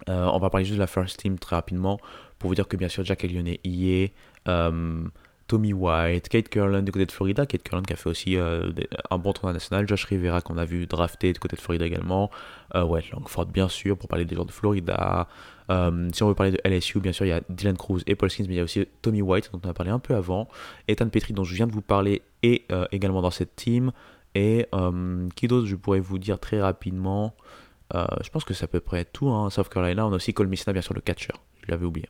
Euh, on va parler juste de la first team très rapidement pour vous dire que bien sûr Jack Lyonnais y est, euh, Tommy White, Kate Curlan du côté de Florida, Kate Curlan qui a fait aussi euh, un bon tournoi national, Josh Rivera qu'on a vu drafter du côté de Florida également, ouais, Langford bien sûr pour parler des joueurs de Florida. si on veut parler de LSU, bien sûr il y a Dylan Cruz et Paul Skins, mais il y a aussi Tommy White dont on a parlé un peu avant, Ethan Petrie dont je viens de vous parler est également dans cette team. Et qui d'autre je pourrais vous dire très rapidement? Euh, je pense que c'est à peu près tout. Hein. South Carolina, on a aussi Cole bien sûr, le catcher. Je l'avais oublié.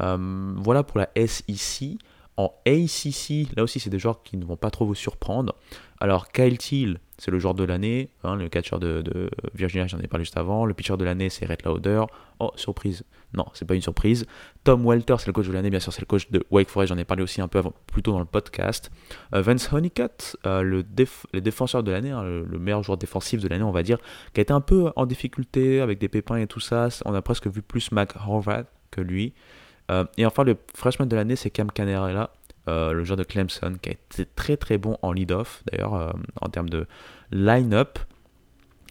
Euh, voilà pour la SEC. En ACC, là aussi, c'est des joueurs qui ne vont pas trop vous surprendre. Alors, Kyle Thiel, c'est le joueur de l'année, hein, le catcher de, Virginia, j'en ai parlé juste avant. Le pitcher de l'année, c'est Red Lauder. Oh, surprise. Non, c'est pas une surprise. Tom Welter, c'est le coach de l'année, bien sûr, c'est le coach de Wake Forest, j'en ai parlé aussi un peu avant, plus tôt dans le podcast. Euh, Vince Honeycutt, euh, le, défenseur de l'année, hein, le, meilleur joueur défensif de l'année, on va dire, qui a été un peu en difficulté avec des pépins et tout ça. On a presque vu plus Mac Horvath que lui. Euh, et enfin, le freshman de l'année, c'est Cam Canarella, euh, le joueur de Clemson, qui a été très très bon en lead-off, d'ailleurs, euh, en termes de line-up.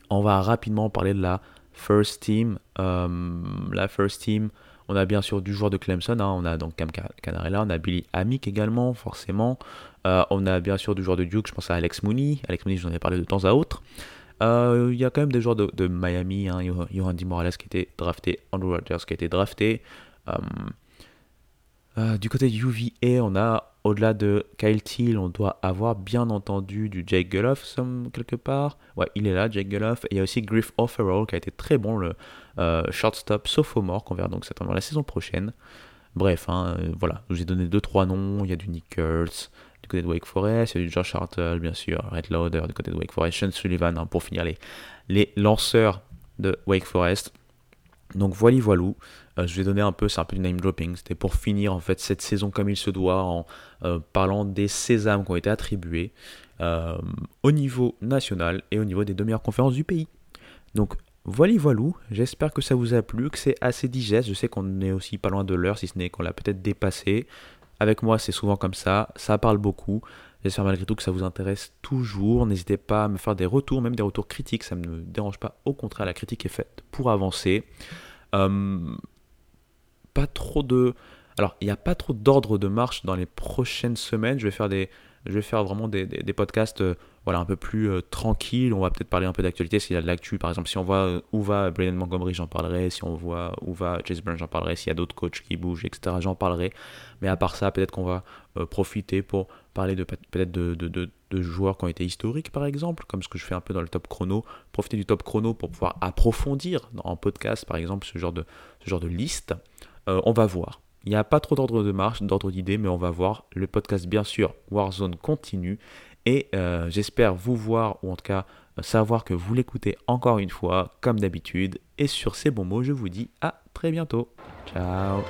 On va rapidement parler de la first team. la first team, on a bien sûr du joueur de Clemson, hein. on a donc Cam Canarella, on a Billy Amick également, forcément. on a bien sûr du joueur de Duke, je pense à Alex Mooney. Alex Mooney, j'en ai parlé de temps à autre. Il y a quand même des joueurs de, Miami, hein, Morales qui a été drafté, Andrew Rogers qui a été drafté. Du côté du UVA, on a, au-delà de Kyle Thiel, on doit avoir bien entendu du Jake Guloff quelque part. Ouais, il est là, Jake Guloff. Et il y a aussi Griff Offerall qui a été très bon, le euh, shortstop sophomore, qu'on verra donc certainement la saison prochaine. Bref, hein, euh, voilà, je vous ai donné 2-3 noms. Il y a du Kurtz du côté de Wake Forest, il y a du Josh Hartle, bien sûr, Red Lauder du côté de Wake Forest, Sean Sullivan hein, pour finir les, les lanceurs de Wake Forest. Donc voilà, voilou. Euh, je vais donner un peu, c'est un peu du name dropping. C'était pour finir en fait cette saison comme il se doit en euh, parlant des sésames qui ont été attribués euh, au niveau national et au niveau des deux meilleures conférences du pays. Donc voilà, voilou. J'espère que ça vous a plu, que c'est assez digeste. Je sais qu'on est aussi pas loin de l'heure, si ce n'est qu'on l'a peut-être dépassé. Avec moi, c'est souvent comme ça. Ça parle beaucoup. J'espère malgré tout que ça vous intéresse toujours. N'hésitez pas à me faire des retours, même des retours critiques. Ça ne me dérange pas. Au contraire, la critique est faite pour avancer. Euh, pas trop de. Alors, il n'y a pas trop d'ordre de marche dans les prochaines semaines. Je vais faire des, je vais faire vraiment des, podcasts euh, voilà, un peu plus euh, tranquilles. On va peut-être parler un peu d'actualité s'il y a de l'actu. Par exemple, si on voit où va Braden Montgomery, j'en parlerai. Si on voit où va Chase Burns, j'en parlerai. S'il y a d'autres coachs qui bougent, etc., j'en parlerai. Mais à part ça, peut-être qu'on va profiter pour parler de peut-être de, de, de, joueurs qui ont été historiques, par exemple, comme ce que je fais un peu dans le top chrono. Profiter du top chrono pour pouvoir approfondir en podcast, par exemple, ce genre de, ce genre de liste. Euh, on va voir. Il n'y a pas trop d'ordre de marche, d'ordre d'idée, mais on va voir. Le podcast, bien sûr, Warzone continue. Et euh, j'espère vous voir, ou en tout cas savoir que vous l'écoutez encore une fois, comme d'habitude. Et sur ces bons mots, je vous dis à très bientôt. Ciao